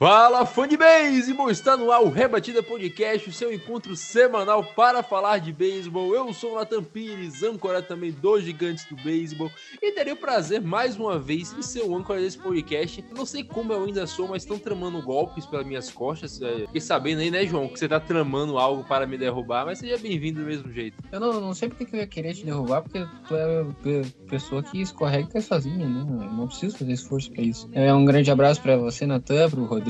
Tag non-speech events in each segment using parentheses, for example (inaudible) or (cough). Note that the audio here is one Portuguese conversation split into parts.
Fala fã de beisebol, está no ar o Rebatida Podcast, o seu encontro semanal para falar de beisebol. Eu sou o Nathan Pires, âncora também dos Gigantes do Beisebol, e terei o prazer mais uma vez de ser o âncora desse podcast. Não sei como eu ainda sou, mas estão tramando golpes pelas minhas costas. É, Fiquei sabendo aí, né, João, que você tá tramando algo para me derrubar, mas seja bem-vindo do mesmo jeito. Eu não, não sei porque que eu ia querer te derrubar, porque tu é pessoa que escorrega sozinha, né? Eu não preciso fazer esforço pra isso. É um grande abraço pra você, Natan, pro Rodrigo,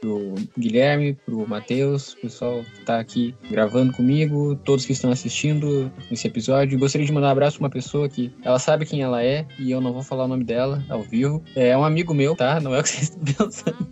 pro Guilherme, pro Matheus, pessoal que tá aqui gravando comigo, todos que estão assistindo esse episódio. Gostaria de mandar um abraço pra uma pessoa que ela sabe quem ela é e eu não vou falar o nome dela ao vivo. É um amigo meu, tá? Não é o que vocês estão pensando.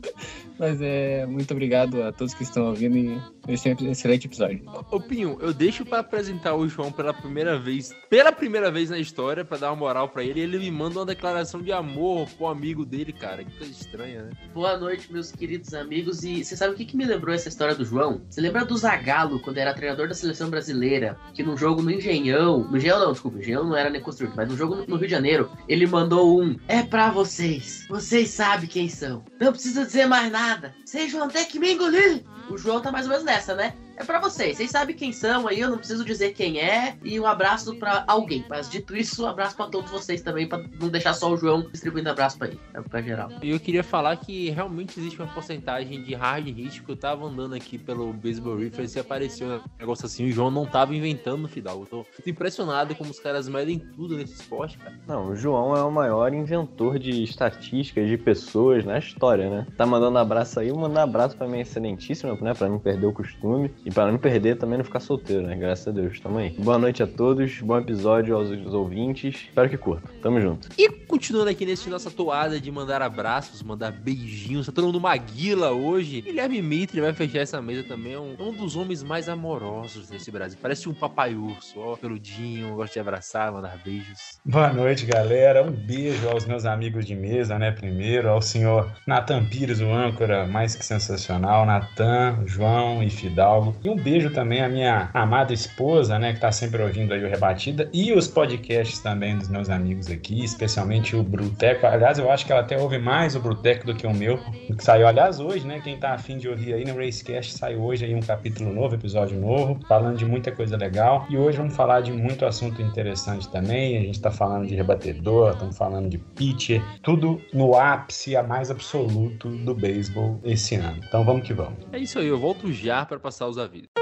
Mas é muito obrigado a todos que estão ouvindo e esse é um excelente episódio. Ô Pinho, eu deixo para apresentar o João pela primeira vez, pela primeira vez na história, para dar uma moral para ele, e ele me manda uma declaração de amor pro amigo dele, cara. Que coisa estranha, né? Boa noite, meus queridos amigos. E você sabe o que, que me lembrou essa história do João? Você lembra do Zagallo, quando era treinador da seleção brasileira, que num jogo no Engenhão. No Engenhão não, desculpa, Engenhão não era nem construído, mas no jogo no, no Rio de Janeiro, ele mandou um. É pra vocês. Vocês sabem quem são. Não precisa dizer mais nada. Vocês vão ter que me engolir. O João tá mais ou menos nessa, né? É pra vocês. Vocês sabem quem são aí, eu não preciso dizer quem é. E um abraço pra alguém. Mas dito isso, um abraço pra todos vocês também, pra não deixar só o João distribuindo abraço pra ele, pra- pra geral. E eu queria falar que realmente existe uma porcentagem de hard hit que eu tava andando aqui pelo Baseball Reference e apareceu um negócio assim, o João não tava inventando no Fidalgo. Eu tô impressionado como os caras medem tudo nesse esporte, cara. Não, o João é o maior inventor de estatísticas de pessoas na história, né? Tá mandando abraço aí, mandar abraço pra minha excelentíssima, né? Pra não perder o costume. E pra não perder também não ficar solteiro, né? Graças a Deus. Tamo aí. Boa noite a todos, bom episódio aos ouvintes. Espero que curtam. Tamo junto. E continuando aqui nesse nossa toada de mandar abraços, mandar beijinhos, tá todo mundo maguila hoje. Guilherme Mitre vai fechar essa mesa também, é um, é um dos homens mais amorosos desse Brasil. Parece um papai urso, ó, peludinho, gosta de abraçar, mandar beijos. Boa noite, galera. Um beijo aos meus amigos de mesa, né? Primeiro, ao senhor Natan Pires, o âncora mais que sensacional, Natan, João e Fidalgo. E um beijo também à minha amada esposa, né? Que tá sempre ouvindo aí o Rebatida. E os podcasts também dos meus amigos aqui, especialmente o Bruteco. Aliás, eu acho que ela até ouve mais o Bruteco do que o meu, que saiu, aliás, hoje, né? Quem tá afim de ouvir aí no Racecast, saiu hoje aí um capítulo novo, episódio novo, falando de muita coisa legal. E hoje vamos falar de muito assunto interessante também. A gente tá falando de rebatedor, estamos falando de pitcher, tudo no ápice, a mais absoluto do beisebol esse ano. Então vamos que vamos. É isso aí, eu volto já para passar os avisos.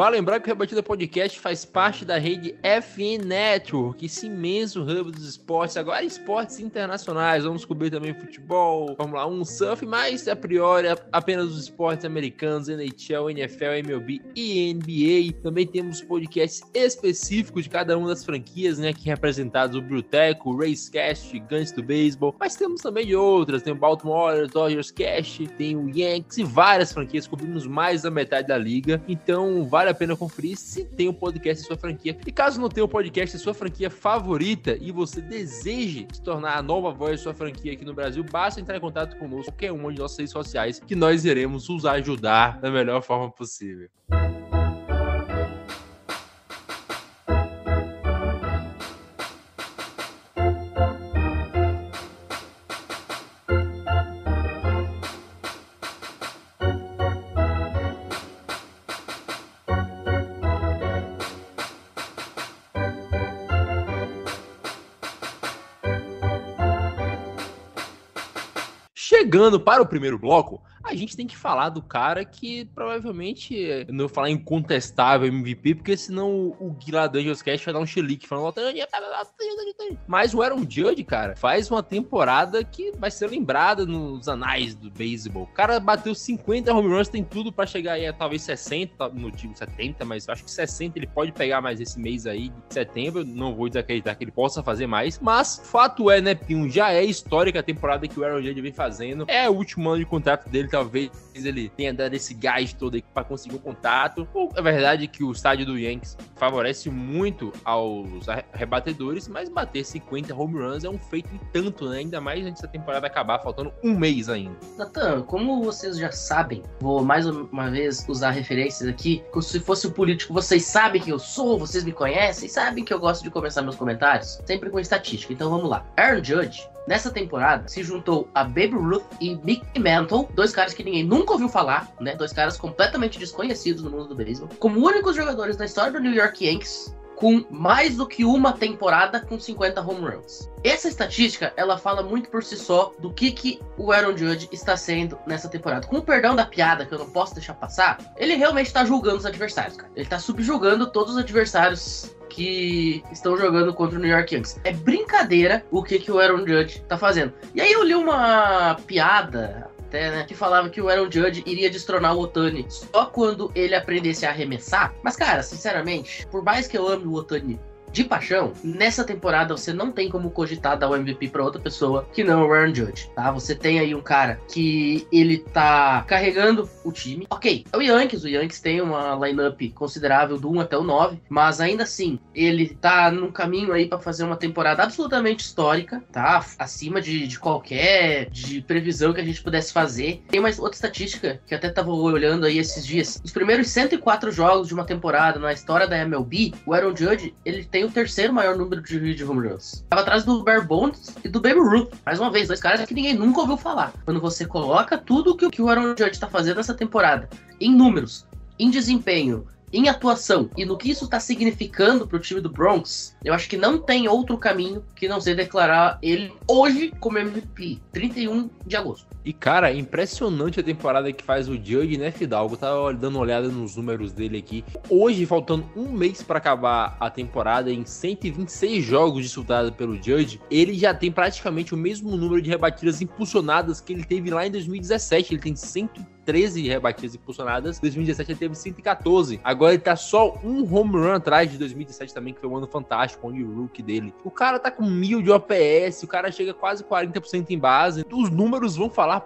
Vale lembrar que o Rebatida Podcast faz parte da rede FN Network, esse imenso hub dos esportes, agora esportes internacionais. Vamos cobrir também futebol, Fórmula 1, surf, mas a priori apenas os esportes americanos, NHL, NFL, MLB e NBA. Também temos podcasts específicos de cada uma das franquias, né? Aqui representados o Bruteco, o Racecast, Gigantes do Beisebol, mas temos também de outras, tem o Baltimore Dodgers Cast, tem o Yankees e várias franquias, cobrimos mais da metade da liga. Então, vale a pena conferir se tem um podcast em sua franquia. E caso não tenha um podcast em sua franquia favorita e você deseje se tornar a nova voz de sua franquia aqui no Brasil, basta entrar em contato conosco, qualquer uma de nossas redes sociais, que nós iremos os ajudar da melhor forma possível. Chegando para o primeiro bloco, a gente tem que falar do cara que provavelmente, não vou falar incontestável MVP, porque senão o Guilherme Dungeons Cast vai dar um chilique falando mas o Aaron Judge, cara, faz uma temporada que vai ser lembrada nos anais do beisebol. O cara bateu 50 home runs, tem tudo para chegar aí a talvez 60, no time 70, mas acho que 60 ele pode pegar mais esse mês aí de setembro. Não vou desacreditar que ele possa fazer mais, mas fato é, né, Pinho, já é histórica a temporada que o Aaron Judge vem fazendo. É o último ano de contrato dele, talvez ele tenha dado esse gás todo aí para conseguir um contato. Ou é verdade que o estádio do Yankees favorece muito aos rebatedores, mas bater 50 home runs é um feito e tanto, né? Ainda mais antes da temporada acabar, faltando um mês ainda. Natan, como vocês já sabem, vou mais uma vez usar referências aqui, como se fosse um político, vocês sabem que eu sou, vocês me conhecem, sabem que eu gosto de começar meus comentários, sempre com estatística. Então vamos lá. Aaron Judge Nessa temporada, se juntou a Babe Ruth e Mickey Mantle, dois caras que ninguém nunca ouviu falar, né? Dois caras completamente desconhecidos no mundo do beisebol, como únicos jogadores da história do New York Yankees com mais do que uma temporada com 50 home runs. Essa estatística, ela fala muito por si só do que, que o Aaron Judge está sendo nessa temporada. Com o perdão da piada, que eu não posso deixar passar, ele realmente está julgando os adversários, cara. Ele está subjugando todos os adversários que estão jogando contra o New York Yankees. É brincadeira o que, que o Aaron Judge tá fazendo. E aí eu li uma piada até, né? Que falava que o Aaron Judge iria destronar o Otani só quando ele aprendesse a arremessar. Mas, cara, sinceramente, por mais que eu ame o Otani de paixão, nessa temporada você não tem como cogitar dar o MVP para outra pessoa que não o Aaron Judge, tá? Você tem aí um cara que ele tá carregando o time. Ok, é o Yankees, o Yankees tem uma lineup considerável do 1 até o 9, mas ainda assim, ele tá num caminho aí para fazer uma temporada absolutamente histórica, tá? Acima de, de qualquer de previsão que a gente pudesse fazer. Tem mais outra estatística que até tava olhando aí esses dias. Os primeiros 104 jogos de uma temporada na história da MLB, o Aaron Judge, ele tem tem o terceiro maior número de, de home runs. Tava atrás do Bear Bonds e do Baby Ruth. Mais uma vez, dois caras que ninguém nunca ouviu falar. Quando você coloca tudo que, que o Aaron Judge tá fazendo nessa temporada em números, em desempenho, em atuação e no que isso está significando para o time do Bronx, eu acho que não tem outro caminho que não ser declarar ele hoje como MVP, 31 de agosto. E cara, impressionante a temporada que faz o Judge, né, Fidalgo? Tava dando uma olhada nos números dele aqui. Hoje, faltando um mês para acabar a temporada, em 126 jogos disputados pelo Judge, ele já tem praticamente o mesmo número de rebatidas impulsionadas que ele teve lá em 2017. Ele tem 130 13 rebatidas impulsionadas. Em 2017 ele teve 114. Agora ele tá só um home run atrás de 2017 também, que foi um ano fantástico, onde o rookie dele. O cara tá com mil de OPS, o cara chega quase 40% em base. Os números vão falar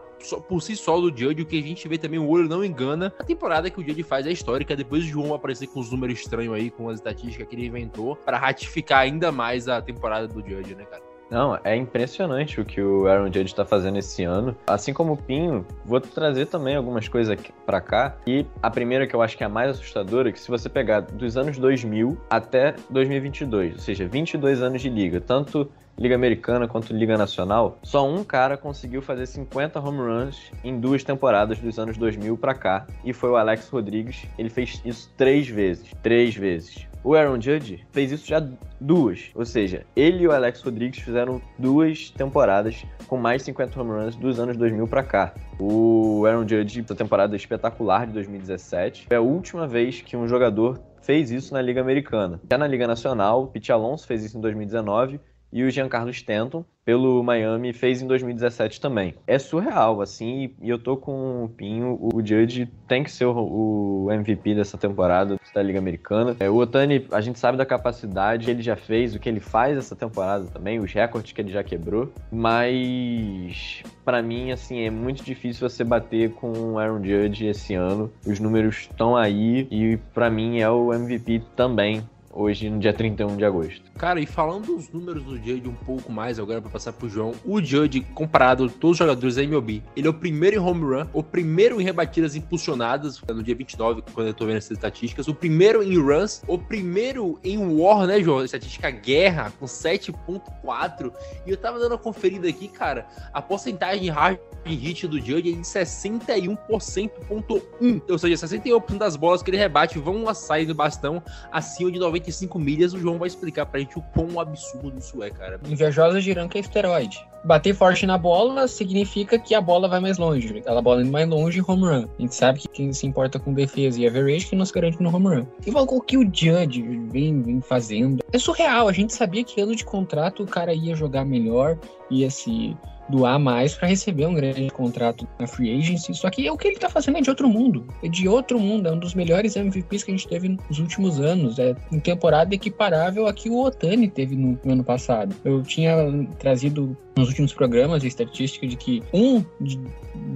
por si só do Judge, o que a gente vê também, o olho não engana. A temporada que o Judge faz é histórica, depois de João aparecer com os números estranhos aí, com as estatísticas que ele inventou, para ratificar ainda mais a temporada do Judge, né, cara? Não, é impressionante o que o Aaron Judge está fazendo esse ano. Assim como o Pinho, vou trazer também algumas coisas para cá. E a primeira que eu acho que é a mais assustadora, é que se você pegar dos anos 2000 até 2022, ou seja, 22 anos de liga, tanto Liga Americana quanto Liga Nacional, só um cara conseguiu fazer 50 home runs em duas temporadas dos anos 2000 para cá, e foi o Alex Rodrigues. Ele fez isso três vezes. Três vezes. O Aaron Judge fez isso já duas. Ou seja, ele e o Alex Rodrigues fizeram duas temporadas com mais 50 home runs dos anos 2000 para cá. O Aaron Judge, essa temporada espetacular de 2017, foi a última vez que um jogador fez isso na Liga Americana. Já na Liga Nacional, Pete Alonso fez isso em 2019 e o Giancarlo Stanton pelo Miami fez em 2017 também. É surreal, assim, e eu tô com o Pinho. O Judge tem que ser o, MVP dessa temporada da Liga Americana. É, o Otani, a gente sabe da capacidade que ele já fez, o que ele faz essa temporada também, os recordes que ele já quebrou, mas para mim, assim, é muito difícil você bater com o Aaron Judge esse ano. Os números estão aí e para mim é o MVP também hoje no dia 31 de agosto. Cara, e falando dos números do Judge um pouco mais agora para passar pro João, o Judge, comparado a todos os jogadores da MLB, ele é o primeiro em home run, o primeiro em rebatidas impulsionadas, no dia 29, quando eu tô vendo essas estatísticas, o primeiro em runs, o primeiro em war, né, João? Estatística guerra, com 7.4, e eu tava dando uma conferida aqui, cara, a porcentagem de hard hit do Judge é de 61,1%, ou seja, 61% das bolas que ele rebate vão a sair do bastão acima de 90 45 milhas, o João vai explicar pra gente o quão absurdo isso é, cara. Invejosa que é esteroide. Bater forte na bola significa que a bola vai mais longe. Ela bola indo mais longe home run. A gente sabe que quem se importa com defesa e average que nos garante no home run. Igual o que o Judge vem, vem fazendo. É surreal. A gente sabia que ano de contrato o cara ia jogar melhor, ia se doar mais para receber um grande contrato na free agency. Só que é o que ele tá fazendo é de outro mundo. É de outro mundo. É um dos melhores MVPs que a gente teve nos últimos anos. É em temporada equiparável a que o Otani teve no, no ano passado. Eu tinha trazido nos últimos programas a estatística de que um de,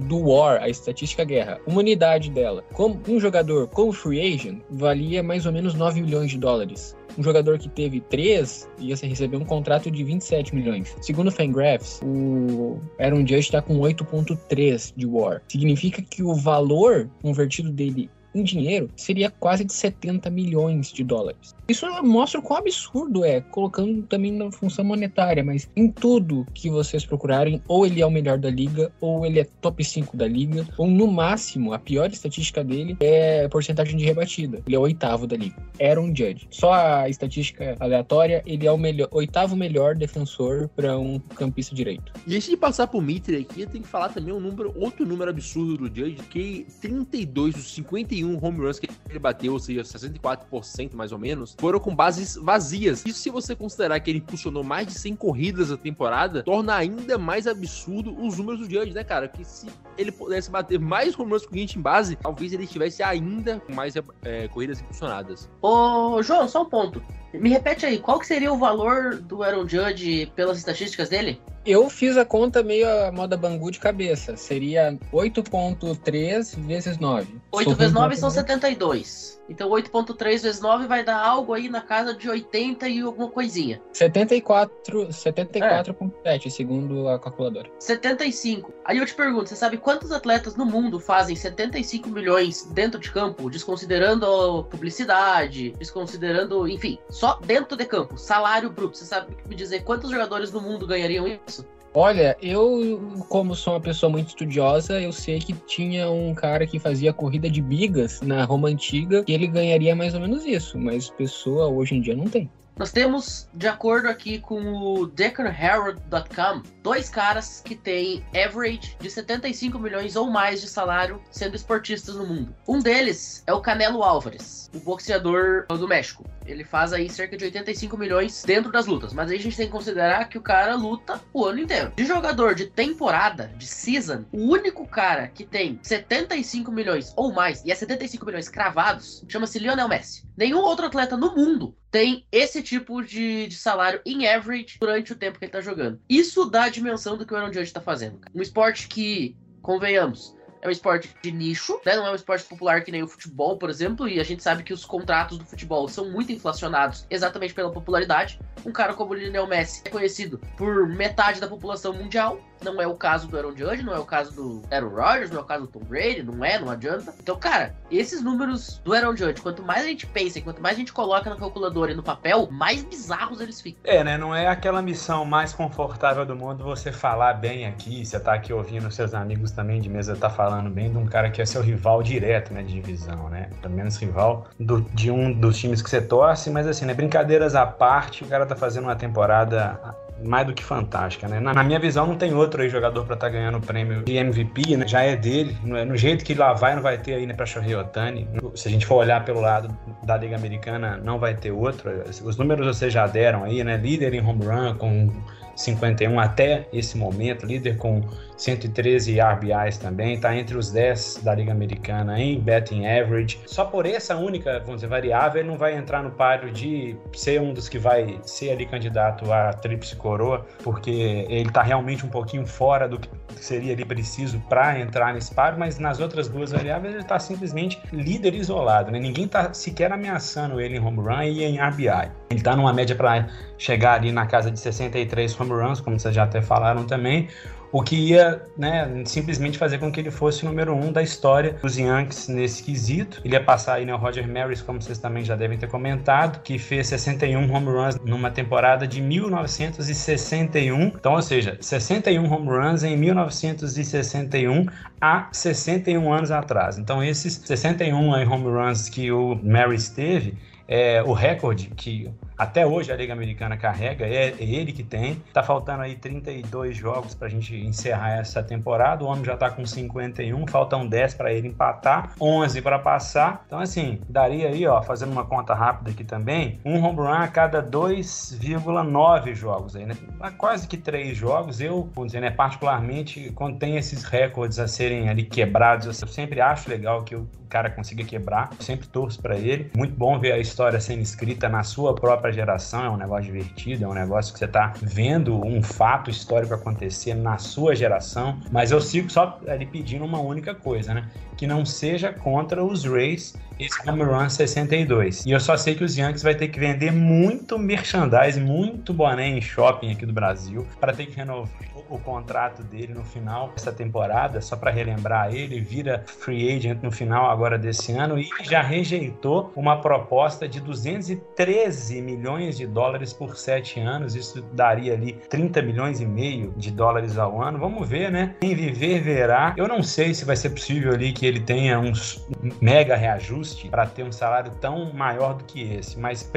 do War, a estatística guerra, uma unidade dela, como um jogador como free agent, valia mais ou menos 9 milhões de dólares. Um jogador que teve 3 ia receber um contrato de 27 milhões. Segundo o Fangraphs, o Aaron Judge está com 8.3 de War. Significa que o valor convertido dele em dinheiro seria quase de 70 milhões de dólares. Isso mostra o quão absurdo é, colocando também na função monetária, mas em tudo que vocês procurarem, ou ele é o melhor da liga, ou ele é top 5 da liga, ou no máximo, a pior estatística dele é porcentagem de rebatida. Ele é o oitavo da liga. Era um Judge. Só a estatística aleatória, ele é o melhor, oitavo melhor defensor para um campista direito. E antes de passar pro Mitre aqui, tem que falar também um número, outro número absurdo do Judge, que 32 dos 51 home runs que ele bateu, ou seja, 64% mais ou menos, foram com bases vazias. Isso se você considerar que ele impulsionou mais de 100 corridas na temporada, torna ainda mais absurdo os números do Judge, né, cara? Que se ele pudesse bater mais home runs com gente em base, talvez ele estivesse ainda com mais é, corridas impulsionadas. Ô, João, só um ponto. Me repete aí, qual que seria o valor do Aaron Judge pelas estatísticas dele? Eu fiz a conta meio a moda Bangu de cabeça. Seria 8.3 vezes 9. 8 vezes 9 são 72. Então 8.3 vezes 9 vai dar algo aí na casa de 80 e alguma coisinha. 74, 74.7, segundo a calculadora. 75. Aí eu te pergunto, você sabe quantos atletas no mundo fazem 75 milhões dentro de campo, desconsiderando a publicidade, desconsiderando, enfim, só dentro de campo, salário bruto. Você sabe me dizer quantos jogadores no mundo ganhariam isso? Olha, eu, como sou uma pessoa muito estudiosa, eu sei que tinha um cara que fazia corrida de bigas na Roma Antiga e ele ganharia mais ou menos isso, mas pessoa hoje em dia não tem. Nós temos, de acordo aqui com o DeccanHerald.com, dois caras que têm average de 75 milhões ou mais de salário sendo esportistas no mundo. Um deles é o Canelo Álvares, o boxeador do México. Ele faz aí cerca de 85 milhões dentro das lutas, mas aí a gente tem que considerar que o cara luta o ano inteiro. De jogador de temporada, de season, o único cara que tem 75 milhões ou mais, e é 75 milhões cravados, chama-se Lionel Messi. Nenhum outro atleta no mundo tem esse tipo de, de, salário em average durante o tempo que ele tá jogando. Isso dá a dimensão do que o Aaron Judge tá fazendo. Um esporte que, convenhamos, é um esporte de nicho, né? Não é um esporte popular que nem o futebol, por exemplo, e a gente sabe que os contratos do futebol são muito inflacionados exatamente pela popularidade. Um cara como o Lionel Messi é conhecido por metade da população mundial, não é o caso do Aaron Judge, não é o caso do Aaron Rodgers, não é o caso do Tom Brady, não é, não adianta. Então, cara, esses números do Aaron Judge, quanto mais a gente pensa quanto mais a gente coloca na calculadora e no papel, mais bizarros eles ficam. É, né? Não é aquela missão mais confortável do mundo você falar bem aqui, você tá aqui ouvindo seus amigos também de mesa tá falando bem de um cara que é seu rival direto, né, de divisão, né? Pelo menos rival do, de um dos times que você torce, mas assim, né, brincadeiras à parte, o cara tá fazendo uma temporada mais do que fantástica, né? Na, minha visão, não tem outro aí jogador para estar tá ganhando o prêmio de MVP, né? Já é dele. No jeito que lá vai, não vai ter aí, né, pra Shohei Otani. Se a gente for olhar pelo lado da Liga Americana, não vai ter outro. Os números vocês já deram aí, né? Líder em home run com 51 até esse momento, líder com 113 RBIs também, está entre os 10 da Liga Americana em betting average. Só por essa única, vamos dizer, variável, ele não vai entrar no páreo de ser um dos que vai ser ali candidato à tríplice coroa, porque ele está realmente um pouquinho fora do que seria ali preciso para entrar nesse páreo, mas nas outras duas variáveis ele está simplesmente líder isolado, né? Ninguém está sequer ameaçando ele em home run e em RBI. Ele está numa média para chegar ali na casa de 63 home runs, como vocês já até falaram também o que ia né, simplesmente fazer com que ele fosse o número um da história dos Yankees nesse quesito. Ele ia passar aí né, o Roger Maris, como vocês também já devem ter comentado, que fez 61 home runs numa temporada de 1961. Então, ou seja, 61 home runs em 1961 há 61 anos atrás. Então, esses 61 home runs que o Maris teve É, o recorde que até hoje a Liga Americana carrega, é, é ele que tem. Tá faltando aí 32 jogos pra gente encerrar essa temporada. O homem já tá com 51, faltam 10 para ele empatar, 11 para passar. Então, assim, daria aí, ó, fazendo uma conta rápida aqui também, um home run a cada 2,9 jogos aí, né? Quase que 3 jogos. Eu, vamos dizer, né, particularmente, quando tem esses recordes a serem ali quebrados, eu sempre acho legal que o cara consiga quebrar. Eu sempre torço para ele. Muito bom ver a história sendo escrita na sua própria geração. É um negócio divertido, é um negócio que você tá vendo um fato histórico acontecer na sua geração. Mas eu sigo só ali pedindo uma única coisa, né? Que não seja contra os Rays esse home run 62. E eu só sei que os Yankees vai ter que vender muito merchandise, muito boné em shopping aqui do Brasil para ter que renovar o contrato dele no final dessa temporada, só para relembrar ele, vira free agent no final agora desse ano e já rejeitou uma proposta de 213 milhões de dólares por sete anos, isso daria ali 30 milhões e meio de dólares ao ano. Vamos ver, né? Quem viver verá. Eu não sei se vai ser possível ali que ele tenha uns mega reajuste para ter um salário tão maior do que esse, mas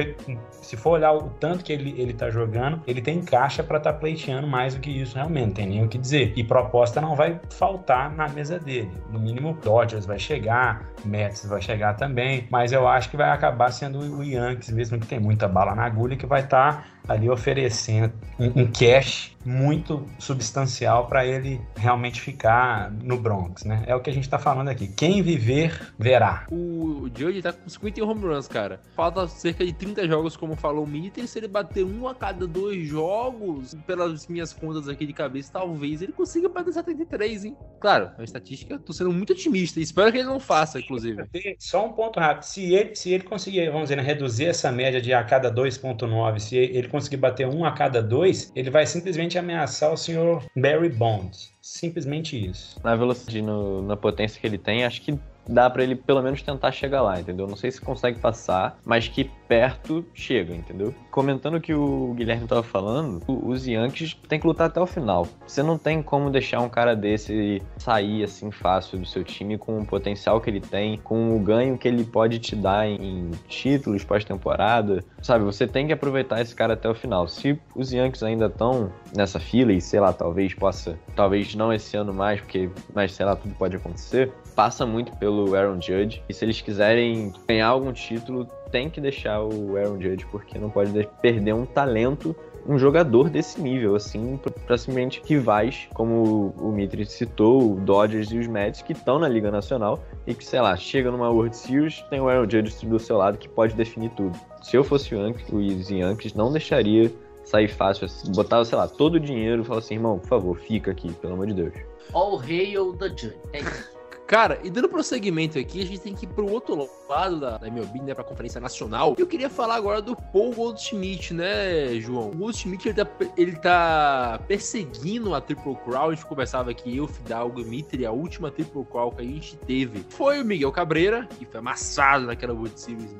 se for olhar o tanto que ele ele tá jogando, ele tem caixa para estar tá pleiteando mais do que isso realmente tem nem o que dizer. E proposta não vai faltar na mesa dele. No mínimo, Dodgers vai chegar, Mets vai chegar também, mas eu acho que vai acabar sendo o Yankees, mesmo que tem muita bala na agulha, que vai estar tá ali oferecendo um, cash muito substancial para ele realmente ficar no Bronx, né? É o que a gente tá falando aqui. Quem viver, verá. O Judge tá com 51 home runs, cara. Falta cerca de 30 jogos, como falou o Mitter. Se ele bater um a cada dois jogos, pelas minhas contas aqui de cabeça, talvez ele consiga bater 73, hein? Claro, a estatística, tô sendo muito otimista. Espero que ele não faça, inclusive. (laughs) Só um ponto rápido. Se ele, se ele conseguir, vamos dizer, né, reduzir essa média de a cada 2.9, se ele conseguir bater um a cada dois, ele vai simplesmente ameaçar o senhor Barry Bonds. Simplesmente isso. Na velocidade, no, na potência que ele tem, acho que dá para ele pelo menos tentar chegar lá, entendeu? Não sei se consegue passar, mas que perto chega, entendeu? Comentando o que o Guilherme tava falando, os Yankees tem que lutar até o final. Você não tem como deixar um cara desse sair assim fácil do seu time com o potencial que ele tem, com o ganho que ele pode te dar em títulos pós-temporada. Sabe, você tem que aproveitar esse cara até o final. Se os Yankees ainda estão nessa fila e sei lá, talvez possa, talvez não esse ano mais, porque mas sei lá, tudo pode acontecer passa muito pelo Aaron Judge. E se eles quiserem ganhar algum título, tem que deixar o Aaron Judge, porque não pode perder um talento um jogador desse nível, assim, para simplesmente rivais, como o Mitri citou, o Dodgers e os Mets, que estão na Liga Nacional e que, sei lá, chega numa World Series, tem o Aaron Judge do seu lado que pode definir tudo. Se eu fosse o Yankees, os Yankees não deixaria sair fácil, assim, botava, sei lá, todo o dinheiro e falava assim, irmão, por favor, fica aqui, pelo amor de Deus. All hail the Judge. É isso. Cara, e dando prosseguimento aqui, a gente tem que ir pro outro lado da, da MLB, né, pra Conferência Nacional. Eu queria falar agora do Paul Goldschmidt, né, João? O Goldschmidt, ele tá, ele tá perseguindo a Triple Crown. A gente conversava aqui, eu, Fidalgo e Mitri, a última Triple Crown que a gente teve foi o Miguel Cabreira, que foi amassado naquela World Series em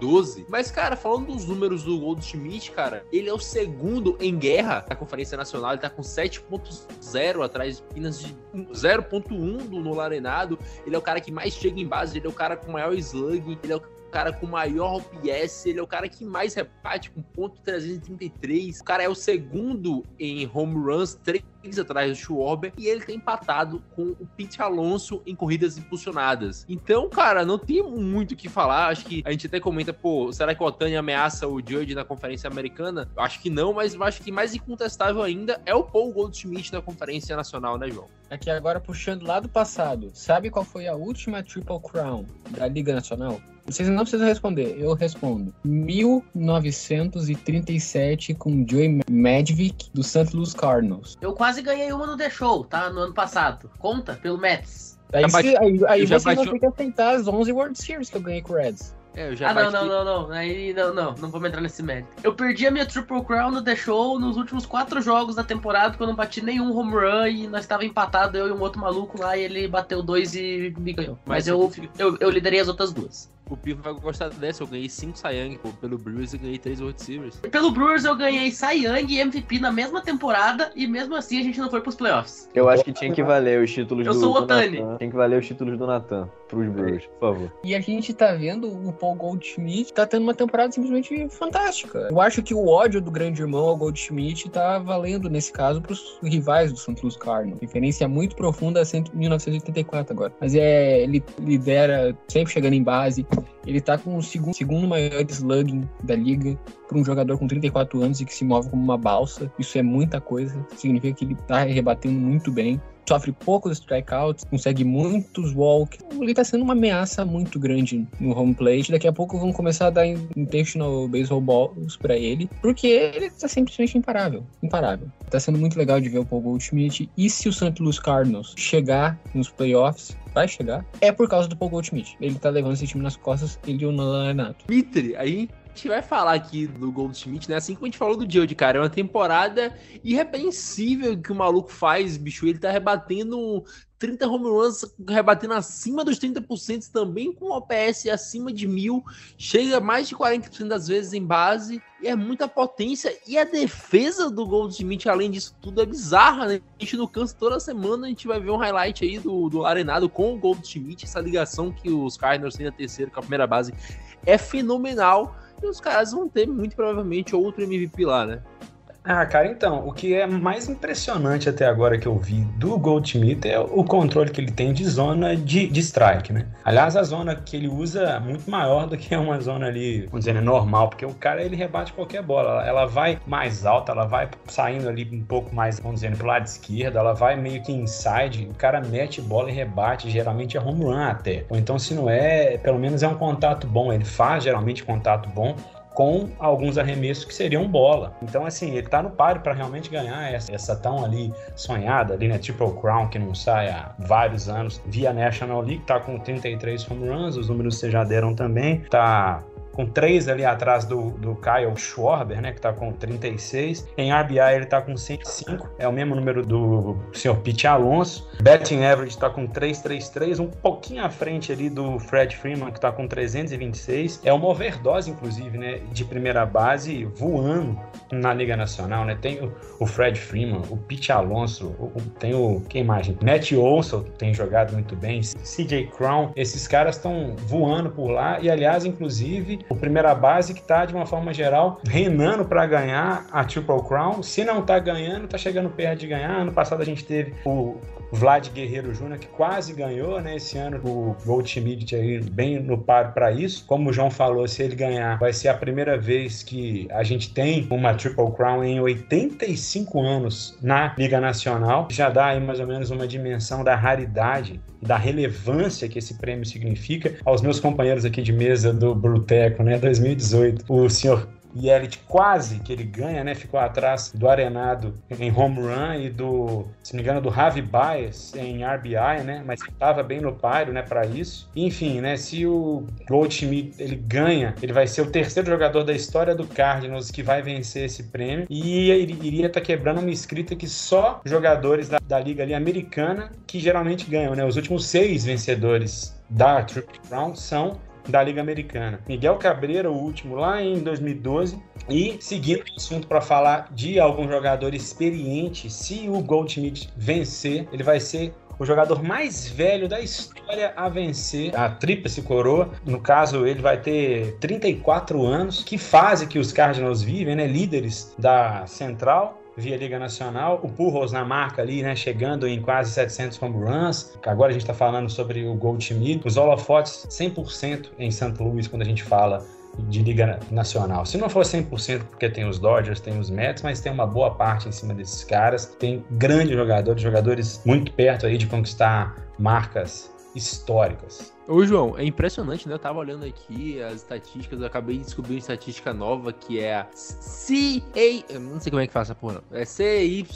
2012. Mas, cara, falando dos números do Goldschmidt, cara, ele é o segundo em guerra da Conferência Nacional. Ele tá com 7.0 atrás apenas de 0.1 do Nolan Arenado. Ele é o cara que mais chega em base, ele é o cara com maior slug, ele é o cara com maior OPS, ele é o cara que mais reparte com ponto 333. O cara é o segundo em home runs, atrás do Schwarber, e ele tem empatado com o Pete Alonso em corridas impulsionadas. Então, cara, não tem muito o que falar. Acho que a gente até comenta, pô, será que o Otani ameaça o Judge na Conferência Americana? Acho que não, mas acho que mais incontestável ainda é o Paul Goldschmidt na Conferência Nacional, né, João? Aqui agora puxando lá do passado, sabe qual foi a última Triple Crown da Liga Nacional? Vocês não precisam responder, eu respondo. 1937 com Joey Madvick do St. Louis Cardinals. Eu quase ganhei uma no The Show, tá? No ano passado. Conta, pelo Mets. Aí, bati... aí, aí você vai ter que aceitar as 11 World Series que eu ganhei com o Reds. É, ah, não, não, não, não. Aí não, não, não vamos entrar nesse mérito. Eu perdi a minha Triple Crown no The Show nos últimos quatro jogos da temporada, porque eu não bati nenhum home run e nós estava empatado, eu e um outro maluco lá, e ele bateu dois e me ganhou. Mas, Mas eu, eu, eu liderei as outras duas. O Pivo vai gostar dessa. Eu ganhei 5 Sayang, pô, pelo Brewers e ganhei 3 World Series. Pelo Brewers eu ganhei Young e MVP na mesma temporada e mesmo assim a gente não foi pros playoffs. Eu acho que tinha que valer os títulos Eu do, sou o Otani. Tinha que valer os títulos do Nathan pros Brewers, por favor. E a gente tá vendo o Paul Goldschmidt tá tendo uma temporada simplesmente fantástica. Eu acho que o ódio do grande irmão ao Goldschmidt tá valendo, nesse caso, pros rivais do St. Louis Cardinals. Referência muito profunda a 100 1984 agora. Mas é, ele lidera sempre chegando em base. Ele tá com o segundo, segundo maior slugging da liga para um jogador com 34 anos e que se move como uma balsa. Isso é muita coisa. Significa que ele tá rebatendo muito bem sofre poucos strikeouts, consegue muitos walks. Ele tá sendo uma ameaça muito grande no home plate. Daqui a pouco vão começar a dar intentional baseball balls pra ele, porque ele tá simplesmente imparável. Imparável. Tá sendo muito legal de ver o Paul Goldschmidt. E se o St. Louis Cardinals chegar nos playoffs, vai chegar, é por causa do Paul Goldschmidt. Ele tá levando esse time nas costas, ele e o Nolan Renato. Mitre, aí gente vai falar aqui do Goldschmidt, né? Assim como a gente falou do Judge, cara. É uma temporada irrepreensível que o maluco faz, bicho. Ele tá rebatendo 30 home runs, rebatendo acima dos 30%, também com OPS acima de mil. Chega mais de 40% das vezes em base. E é muita potência. E a defesa do Goldschmidt, além disso tudo, é bizarra, né? A gente não cansa toda semana. A gente vai ver um highlight aí do, do Arenado com o Goldschmidt. Essa ligação que os Cardinals têm na terceira com a primeira base é fenomenal. E os caras vão ter muito provavelmente outro MVP lá, né? Ah, cara, então, o que é mais impressionante até agora que eu vi do Goldschmidt é o controle que ele tem de zona de, de strike, né? Aliás, a zona que ele usa é muito maior do que uma zona ali, vamos dizer, né, normal, porque o cara ele rebate qualquer bola. Ela vai mais alta, ela vai saindo ali um pouco mais, vamos dizer, pro lado esquerdo, ela vai meio que inside, o cara mete bola e rebate, geralmente é home run até. Ou então, se não é, pelo menos é um contato bom, ele faz geralmente contato bom com alguns arremessos que seriam bola. Então, assim, ele tá no páreo para realmente ganhar essa, essa tão ali sonhada, ali, né? Triple Crown, que não sai há vários anos, via National League, tá com 33 home runs, os números vocês já deram também, tá com três ali atrás do, do Kyle Schwarber, né, que tá com 36. Em RBI ele tá com 105, é o mesmo número do senhor Pete Alonso. Betting average tá com 333, um pouquinho à frente ali do Fred Freeman, que tá com 326. É uma overdose, inclusive, né, de primeira base voando na Liga Nacional, né? Tem o, o Fred Freeman, o Pete Alonso, o, o- tem o, quem mais, gente? Matt Olson tem jogado muito bem, CJ Crown, esses caras estão voando por lá e, aliás, inclusive, o primeira base que tá, de uma forma geral, reinando para ganhar a Triple Crown. Se não tá ganhando, tá chegando perto de ganhar. Ano passado a gente teve o Vlad Guerreiro Júnior, que quase ganhou, né? Esse ano o Goldschmidt aí bem no paro para isso. Como o João falou, se ele ganhar, vai ser a primeira vez que a gente tem uma Triple Crown em 85 anos na Liga Nacional. Já dá aí mais ou menos uma dimensão da raridade da relevância que esse prêmio significa. Aos meus companheiros aqui de mesa do Bruteco, né? 2018, o senhor Yelich quase que ele ganha, né? Ficou atrás do Arenado em home run e do, se não me engano, do Javi Baez em RBI, né? Mas estava bem no páreo, né? Para isso. Enfim, né? Se o Goldschmidt ele ganha, ele vai ser o terceiro jogador da história do Cardinals que vai vencer esse prêmio e iria estar quebrando uma escrita que só jogadores da, da liga ali americana que geralmente ganham, né? Os últimos seis vencedores da Triple Crown são da Liga Americana. Miguel Cabreira, o último lá em 2012. E seguindo o assunto para falar de algum jogador experiente, se o Goldschmidt vencer, ele vai ser o jogador mais velho da história a vencer a tríplice coroa. No caso, ele vai ter 34 anos. Que fase que os Cardinals vivem, né? Líderes da Central via Liga Nacional, o Pujols na marca ali, né, chegando em quase 700 home runs. Agora a gente está falando sobre o Goldschmidt, os holofotes 100% em St. Louis quando a gente fala de Liga Nacional. Se não for 100%, porque tem os Dodgers, tem os Mets, mas tem uma boa parte em cima desses caras. Tem grandes jogadores, jogadores muito perto aí de conquistar marcas históricas. Ô, João, é impressionante, né? Eu tava olhando aqui as estatísticas, eu acabei de descobrir uma estatística nova que é a CA. Não sei como é que faz essa porra. É CY.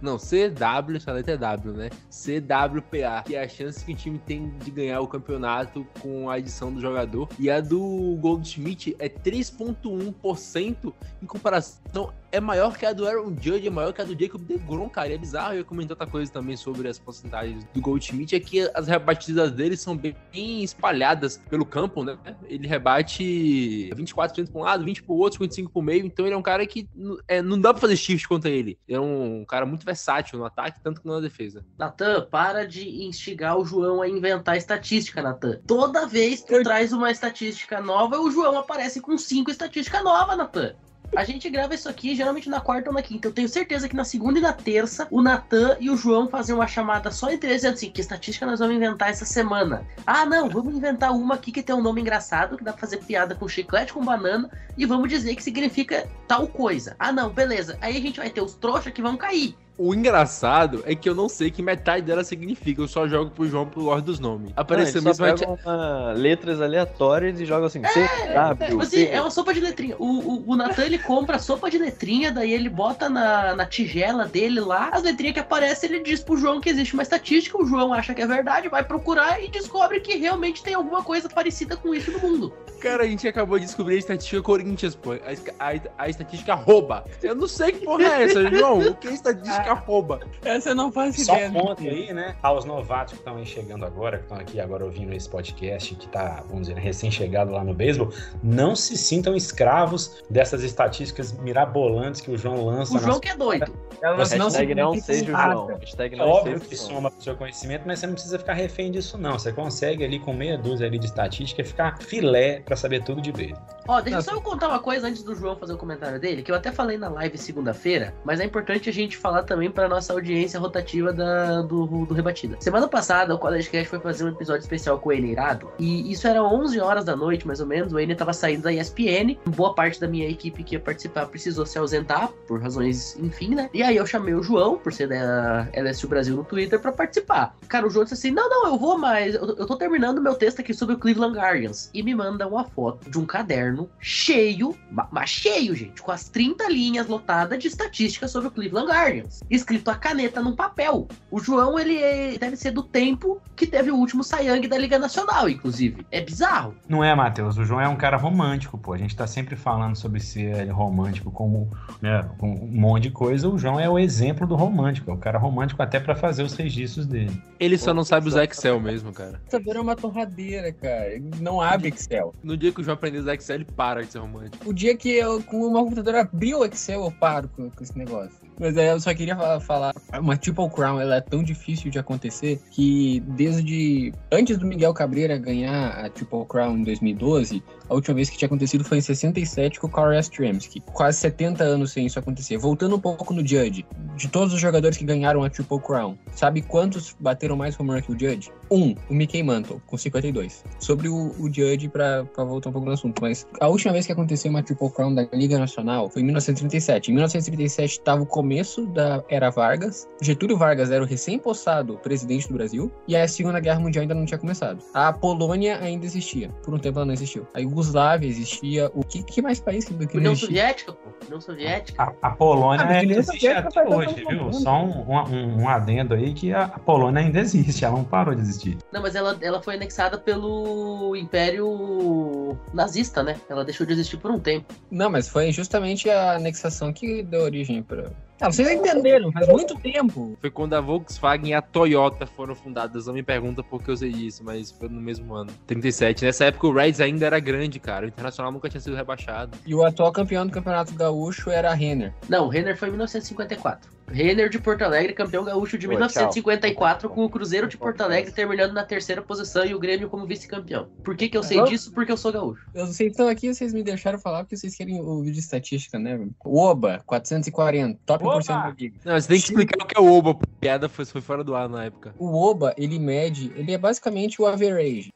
Não, CW, essa letra é W, né? CWPA, que é a chance que o time tem de ganhar o campeonato com a edição do jogador. E a do Goldschmidt é 3,1% em comparação. É maior que a do Aaron Judge, é maior que a do Jacob DeGrom, cara. E é bizarro. Eu comentei outra coisa também sobre as porcentagens do Goldschmidt, é que as rebatidas dele são bem espalhadas pelo campo, né? Ele rebate 24% para um lado, 20% para o outro, 55% para o meio. Então ele é um cara que é, não dá para fazer shift contra ele. Ele é um cara muito versátil no ataque, tanto que na defesa. Natan, para de instigar o João a inventar estatística, Natan. Toda vez que tu traz uma estatística nova, o João aparece com cinco estatísticas novas, Natan. A gente grava isso aqui geralmente na quarta ou na quinta. Eu tenho certeza que na segunda e na terça, o Natan e o João fazem uma chamada só entre eles, dizendo assim: que estatística nós vamos inventar essa semana? Ah, não, vamos inventar uma aqui que tem um nome engraçado, que dá pra fazer piada com chiclete, com banana, e vamos dizer que significa tal coisa. Ah, não, beleza. Aí a gente vai ter os trouxas que vão cair. O engraçado é que eu não sei que metade dela significa. Eu só jogo pro João por ordem dos nomes. Apareceu Não, mesmo. pegam uma- letras aleatórias e jogam assim, C, É, W, tipo assim, é uma sopa de letrinha. O, o, o Natan ele compra a sopa de letrinha, daí ele bota na, na tigela dele lá, as letrinhas que aparecem, ele diz pro João que existe uma estatística, o João acha que é verdade, vai procurar e descobre que realmente tem alguma coisa parecida com isso no mundo. Cara, a gente acabou de descobrir a estatística Corinthians, pô. A, a- a estatística rouba. Eu não sei que porra é essa, João. O que é estatística rouba? Essa eu não faço Só ideia. ponto aí, né? Aos novatos que estão aí chegando agora, que estão aqui agora ouvindo esse podcast, que tá, vamos dizer, recém-chegado lá no beisebol, não se sintam escravos dessas estatísticas mirabolantes que o João lança. O João nas- que é doido. Elas não Hashtag não seja o. João. Hashtag É não óbvio que o soma pro seu conhecimento, mas você não precisa ficar refém disso, não. Você consegue ali com meia dúzia ali de estatística ficar filé pra saber tudo de vez. Ó, deixa só eu contar uma coisa antes do João fazer o comentário dele, que eu até falei na live segunda-feira, mas é importante a gente falar também pra nossa audiência rotativa da, do, do Rebatida. Semana passada, o College Cast foi fazer um episódio especial com o Ene Irado, e isso era 11 horas da noite, mais ou menos, o Ene tava saindo da ESPN, boa parte da minha equipe que ia participar precisou se ausentar, por razões, enfim, né? E aí eu chamei o João, por ser da LSU Brasil no Twitter, pra participar. Cara, o João disse assim, não, não, eu vou, mas eu, eu tô terminando meu texto aqui sobre o Cleveland Guardians, e me manda uma foto de um caderno cheio, ma- mas cheio, gente, com as 30 linhas lotadas de estatísticas sobre o Cleveland Guardians, escrito a caneta num papel. O João, ele é- deve ser do tempo que teve o último Sayang da Liga Nacional, inclusive. É bizarro. Não é, Matheus? O João é um cara romântico, pô. A gente tá sempre falando sobre ser romântico como, né, com um monte de coisa. O João é o exemplo do romântico. É o cara romântico até pra fazer os registros dele. Ele só não sabe usar Excel mesmo, cara. computador é uma torradeira, cara. Ele Não abre Excel. No dia que o João aprender a usar Excel, ele para de ser romântico. O dia que eu, com uma computadora abrir o Excel, eu paro com, com esse negócio. Mas é, eu só queria fa- falar, uma Triple Crown, ela é tão difícil de acontecer que desde antes do Miguel Cabreira ganhar a Triple Crown em 2012, a última vez que tinha acontecido foi em 67 com o Corey Yastrzemski. Quase 70 anos sem isso acontecer. Voltando um pouco no Judge, de todos os jogadores que ganharam a Triple Crown, sabe quantos bateram mais home run que o Judge? Um, o Mickey Mantle, com 52. Sobre o, o Judge, pra, pra voltar um pouco no assunto, mas a última vez que aconteceu uma Triple Crown da Liga Nacional foi em 1937. Em 1937 estava o começo da Era Vargas, Getúlio Vargas era o recém-possado presidente do Brasil, e a Segunda Guerra Mundial ainda não tinha começado. A Polônia ainda existia, por um tempo ela não existiu. A Iugoslávia existia, o que, que mais país que, que não União? Soviética, pô. União Soviética. A, a Polônia Ah, ainda existe até hoje, viu? Só um, um, um adendo aí que a, a Polônia ainda existe. Ela não parou de existir. Não, mas ela, ela foi anexada pelo Império Nazista, né? Ela deixou de existir por um tempo. Não, mas foi justamente a anexação que deu origem para. Ah, vocês entenderam, faz muito tempo. Foi quando a Volkswagen e a Toyota foram fundadas. Não me pergunta por que eu sei disso, mas foi no mesmo ano. 37. Nessa época o Reds ainda era grande, cara. O Internacional nunca tinha sido rebaixado. E o atual campeão do Campeonato Gaúcho era a Renner. Não, o Renner foi em 1954. Renner de Porto Alegre, campeão gaúcho de Pô, 1954, com o Cruzeiro de Porto Alegre terminando na terceira posição e o Grêmio como vice-campeão. Por que, que eu sei Vamos- disso? Porque eu sou gaúcho. Eu- Vocês estão aqui, vocês me deixaram falar porque vocês querem ouvir de estatística, né? O Oba, 440, top 1% Oba! da liga. Não, você tem que explicar o que é o Oba. porque A piada foi, foi fora do ar na época. O Oba, ele mede, ele é basicamente o average,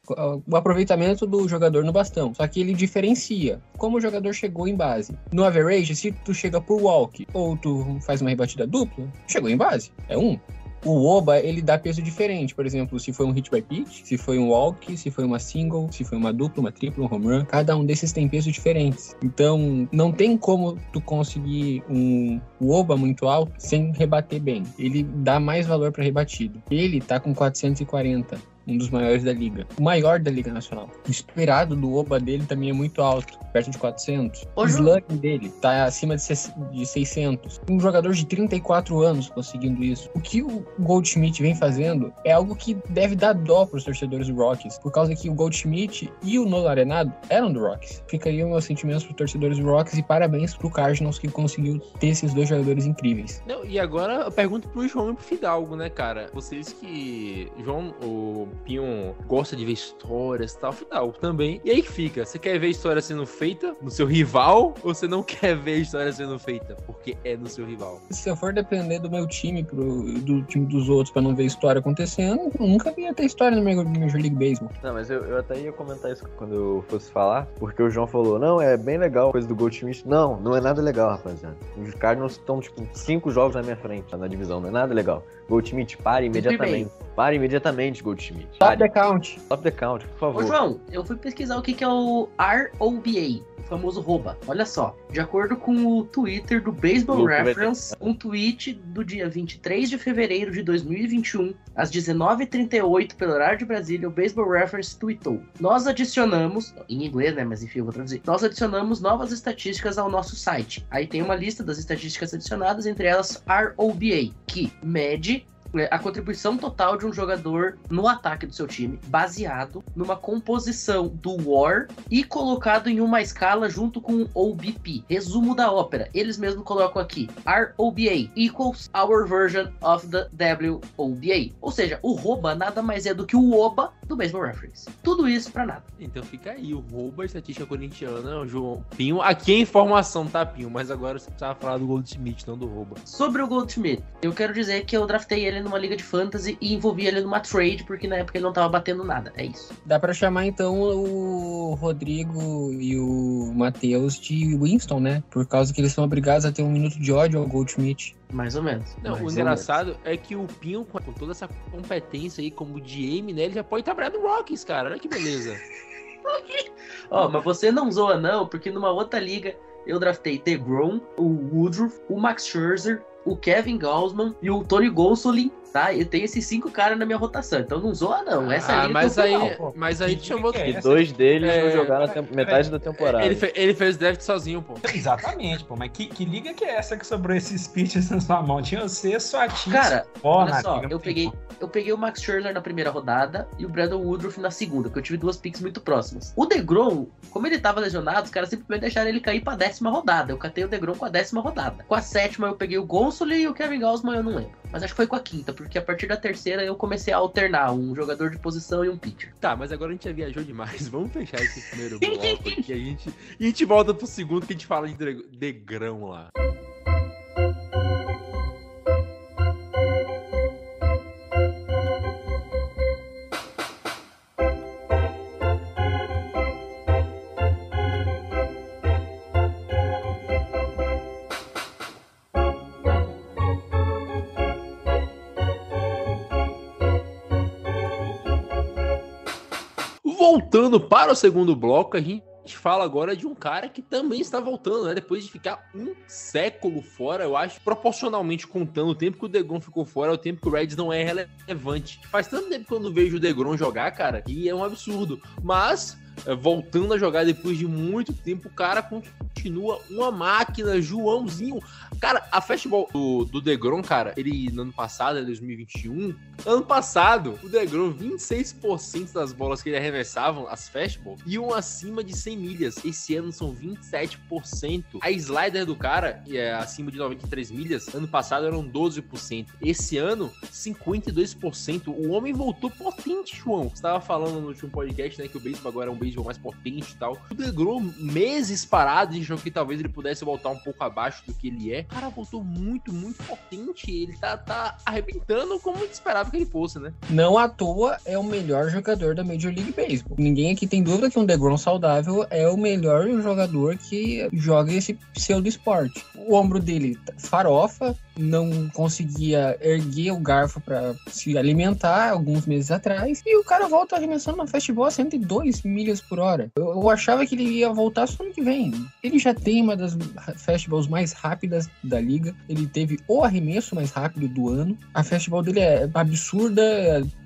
o aproveitamento do jogador no bastão. Só que ele diferencia como o jogador chegou em base. No average, se tu chega por walk ou tu faz uma rebatida dupla, chegou em base. É um. O Oba, ele dá peso diferente. Por exemplo, se foi um hit by pitch, se foi um walk, se foi uma single, se foi uma dupla, uma tripla, um home run. Cada um desses tem pesos diferentes. Então, não tem como tu conseguir um Oba muito alto sem rebater bem. Ele dá mais valor para rebatido. Ele tá com 440. Um dos maiores da liga. O maior da Liga Nacional. O esperado do Oba dele também é muito alto, perto de 400. Ô, o slugging dele tá acima de ses- de 600. Um jogador de 34 anos conseguindo isso. O que o Goldschmidt vem fazendo é algo que deve dar dó pros torcedores do Rockies, por causa que o Goldschmidt e o Nolan Arenado eram do Rockies. Fica aí meus sentimentos pros torcedores do Rockies e parabéns pro Cardinals que conseguiu ter esses dois jogadores incríveis. Não, e agora eu pergunto pro João e pro Fidalgo, né, cara? Vocês que. João, o Pinho gosta de ver histórias e tal, Fidalgo também. E aí que fica? Você quer ver história sendo feita no seu rival ou você não (laughs) quer ver história sendo feita porque é no seu rival? Se eu for depender do meu time, pro, do time dos outros, pra não ver história acontecendo, eu nunca ia ter história no Major Major League Baseball. Não, mas eu, eu até ia comentar isso quando eu fosse falar, porque o João falou, não, é bem legal a coisa do Goldschmidt. Não, não é nada legal, rapaziada. Os Cardinals estão, tipo, cinco jogos na minha frente na divisão, não é nada legal. Goldschmidt, pare imediatamente. Pare imediatamente, Goldschmidt. Top the count. Stop the count, por Ô, favor. João, eu fui pesquisar o que, que é o ROBA, o famoso rouba. Olha só, de acordo com o Twitter do Baseball Luke Reference, um tweet do dia 23 de fevereiro de 2021, às 19h38, pelo horário de Brasília, o Baseball Reference tweetou: Nós adicionamos, em inglês, né? Mas enfim, eu vou traduzir. Nós adicionamos novas estatísticas ao nosso site. Aí tem uma lista das estatísticas adicionadas, entre elas ROBA, que mede a contribuição total de um jogador no ataque do seu time, baseado numa composição do WAR e colocado em uma escala junto com o OBP. Resumo da ópera, eles mesmos colocam aqui: ROBA equals our version of the WOBA. Ou seja, o ROBA nada mais é do que o OBA do Baseball Reference. Tudo isso pra nada. Então fica aí, o roubo a estatística corintiana, o João Pinho. Aqui é informação, tá, Pinho? Mas agora você precisava falar do Goldschmidt, não do roubo. Sobre o Goldschmidt, eu quero dizer que eu draftei ele numa liga de fantasy e envolvi ele numa trade, porque na época ele não tava batendo nada. É isso. Dá pra chamar então o Rodrigo e o Matheus de Winston, né? Por causa que eles são obrigados a ter um minuto de ódio ao Goldschmidt. Mais ou menos. Não, Mais o engraçado é que o Pinho, com toda essa competência aí como GM, né? Ele já pode trabalhar no Rockies, cara. Olha que beleza. (laughs) Ó, mas você não zoa não, porque numa outra liga eu draftei DeGrom, o Woodruff, o Max Scherzer, o Kevin Gaussman e o Tony Gonsolin, tá? Eu tenho esses cinco caras na minha rotação, então não zoa não. Essa ah, liga mas aí, mal, mas aí Que te chamou. que é E dois deles É, não jogaram temp- metade da temporada. Ele, fe- ele fez draft sozinho, pô. Exatamente, pô. Mas que, que liga que é essa que sobrou esses (laughs) pitches na sua mão? Tinha você, sua tia. Cara, ó, olha na só, liga, eu peguei, eu peguei o Max Scherzer na primeira rodada e o Brandon Woodruff na segunda, porque eu tive duas picks muito próximas. O DeGrom, como ele tava lesionado, os caras simplesmente deixaram ele cair pra décima rodada. Eu catei o DeGrom com a décima rodada. Com a sétima eu peguei o Gonsolin e o Kevin Gaussman eu não lembro. Mas acho que foi com a quinta, porque a partir da terceira eu comecei a alternar um jogador de posição e um pitcher. Tá, mas agora a gente já viajou demais. (laughs) Vamos fechar esse primeiro bloco. A gente, e a gente volta pro segundo que a gente fala de degrão lá. Voltando para o segundo bloco, a gente fala agora de um cara que também está voltando, né? Depois de ficar um século fora, eu acho, proporcionalmente contando o tempo que o Degrom ficou fora, é o tempo que o Reds não é relevante. Faz tanto tempo que eu não vejo o Degrom jogar, cara, e é um absurdo. Mas, voltando a jogar depois de muito tempo, o cara continua uma máquina, Joãozinho. Cara, a festival do, do Degrom, cara, ele no ano passado, em 2021, ano passado, o Degrom, 26% das bolas que ele arremessavam, as fastballs, iam acima de 100 milhas. Esse ano são 27%. A slider do cara, é acima de 93 milhas, ano passado eram 12%. Esse ano, 52%. O homem voltou potente, João. Você tava falando no último podcast, né, que o beisebol agora é um beisebol mais potente e tal. O Degrom, meses parado, de jogo que talvez ele pudesse voltar um pouco abaixo do que ele é. O cara voltou muito, muito potente. Ele tá, tá arrebentando como esperava que ele fosse, né? Não à toa é o melhor jogador da Major League Baseball. Ninguém aqui tem dúvida que um DeGrom saudável é o melhor jogador que joga esse pseudo esporte. O ombro dele farofa, não conseguia erguer o garfo para se alimentar alguns meses atrás, e o cara volta arremessando na fastball a 102 milhas por hora. Eu, eu achava que ele ia voltar só ano que vem. Ele já tem uma das fastballs mais rápidas da liga, ele teve o arremesso mais rápido do ano. A fastball dele é absurda,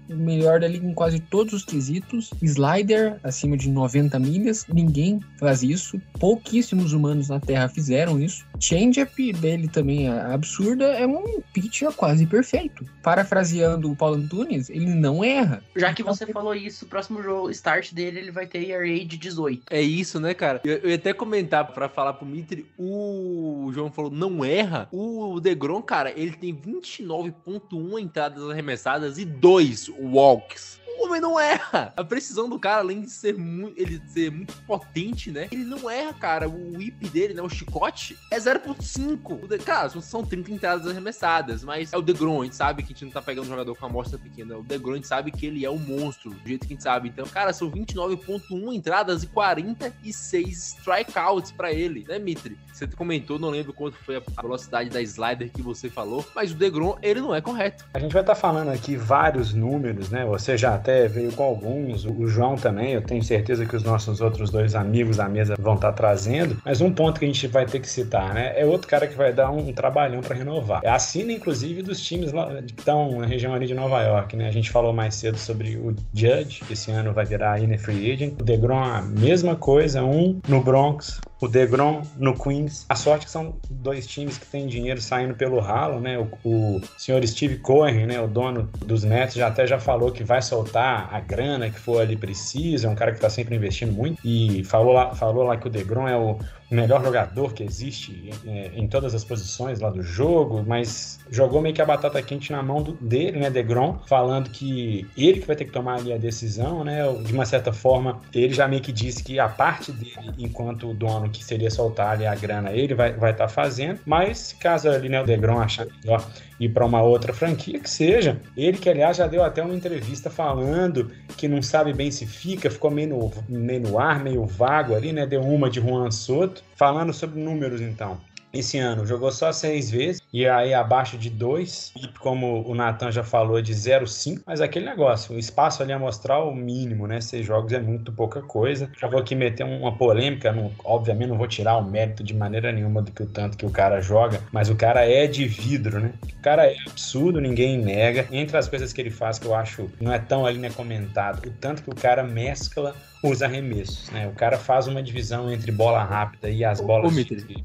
o melhor da liga em quase todos os quesitos. Slider acima de 90 milhas, ninguém faz isso. Pouquíssimos humanos na Terra fizeram isso. Change-up dele também é absurda, é um pitch quase perfeito. Parafraseando o Paulo Antunes, ele não erra. Já que você falou isso, o próximo jogo, start dele, ele vai ter ERA de 18. É isso, né, cara? Eu, eu ia até comentar pra falar pro Mitri, o João falou não erra. O Degrom, cara, ele tem 29.1 entradas arremessadas e 2 walks. O homem não erra. A precisão do cara, além de ser muito, ele ser muito potente, né? Ele não erra, cara. O whip dele, né? O chicote é 0.5. O de- Cara, são 30 entradas arremessadas, mas é o DeGrom. A gente sabe que a gente não tá pegando um jogador com a amostra pequena. O DeGrom, a gente sabe que ele é um monstro, do jeito que a gente sabe. Então, cara, são 29.1 entradas e 46 strikeouts pra ele, né, Mitri? Você comentou, não lembro quanto foi a velocidade da slider que você falou, mas o DeGrom, ele não é correto. A gente vai estar falando aqui vários números, né? Você já até veio com alguns, o João também, eu tenho certeza que os nossos outros dois amigos da mesa vão estar trazendo, mas um ponto que a gente vai ter que citar, né? É outro cara que vai dar um trabalhão para renovar. É assina, inclusive, dos times lá, que estão na região ali de Nova York, né? A gente falou mais cedo sobre o Judge, que esse ano vai virar in free agent. O DeGrom, a mesma coisa, um no Bronx, o DeGrom no Queens. A sorte que são dois times que têm dinheiro saindo pelo ralo, né? O, o senhor Steve Cohen, né, o dono dos Nets, já até já falou que vai soltar a grana que for ali preciso, é um cara que está sempre investindo muito e falou lá, falou lá que o DeGrom é o melhor jogador que existe é, em todas as posições lá do jogo, mas jogou meio que a batata quente na mão do, dele, né, DeGrom, falando que ele que vai ter que tomar ali a decisão, né? De uma certa forma, ele já meio que disse que a parte dele, enquanto dono, que seria soltar ali a grana, ele vai estar vai tá fazendo, mas caso ali, né, o DeGrom achar melhor ir para uma outra franquia que seja. Ele que, aliás, já deu até uma entrevista falando que não sabe bem se fica, ficou meio no, meio no ar, meio vago ali, né? Deu uma de Juan Soto. Falando sobre números, então. Esse ano jogou só seis vezes, e aí abaixo de dois, e como o Nathan já falou, de 0,5, mas aquele negócio, o espaço ali amostral o mínimo, né? Seis jogos é muito pouca coisa. Já vou aqui meter uma polêmica, não, obviamente não vou tirar o mérito de maneira nenhuma do que o tanto que o cara joga, mas o cara é de vidro, né? O cara é absurdo, ninguém nega. Entre as coisas que ele faz que eu acho não é tão ali né, comentado, o tanto que o cara mescla os arremessos, né? O cara faz uma divisão entre bola rápida e as bolas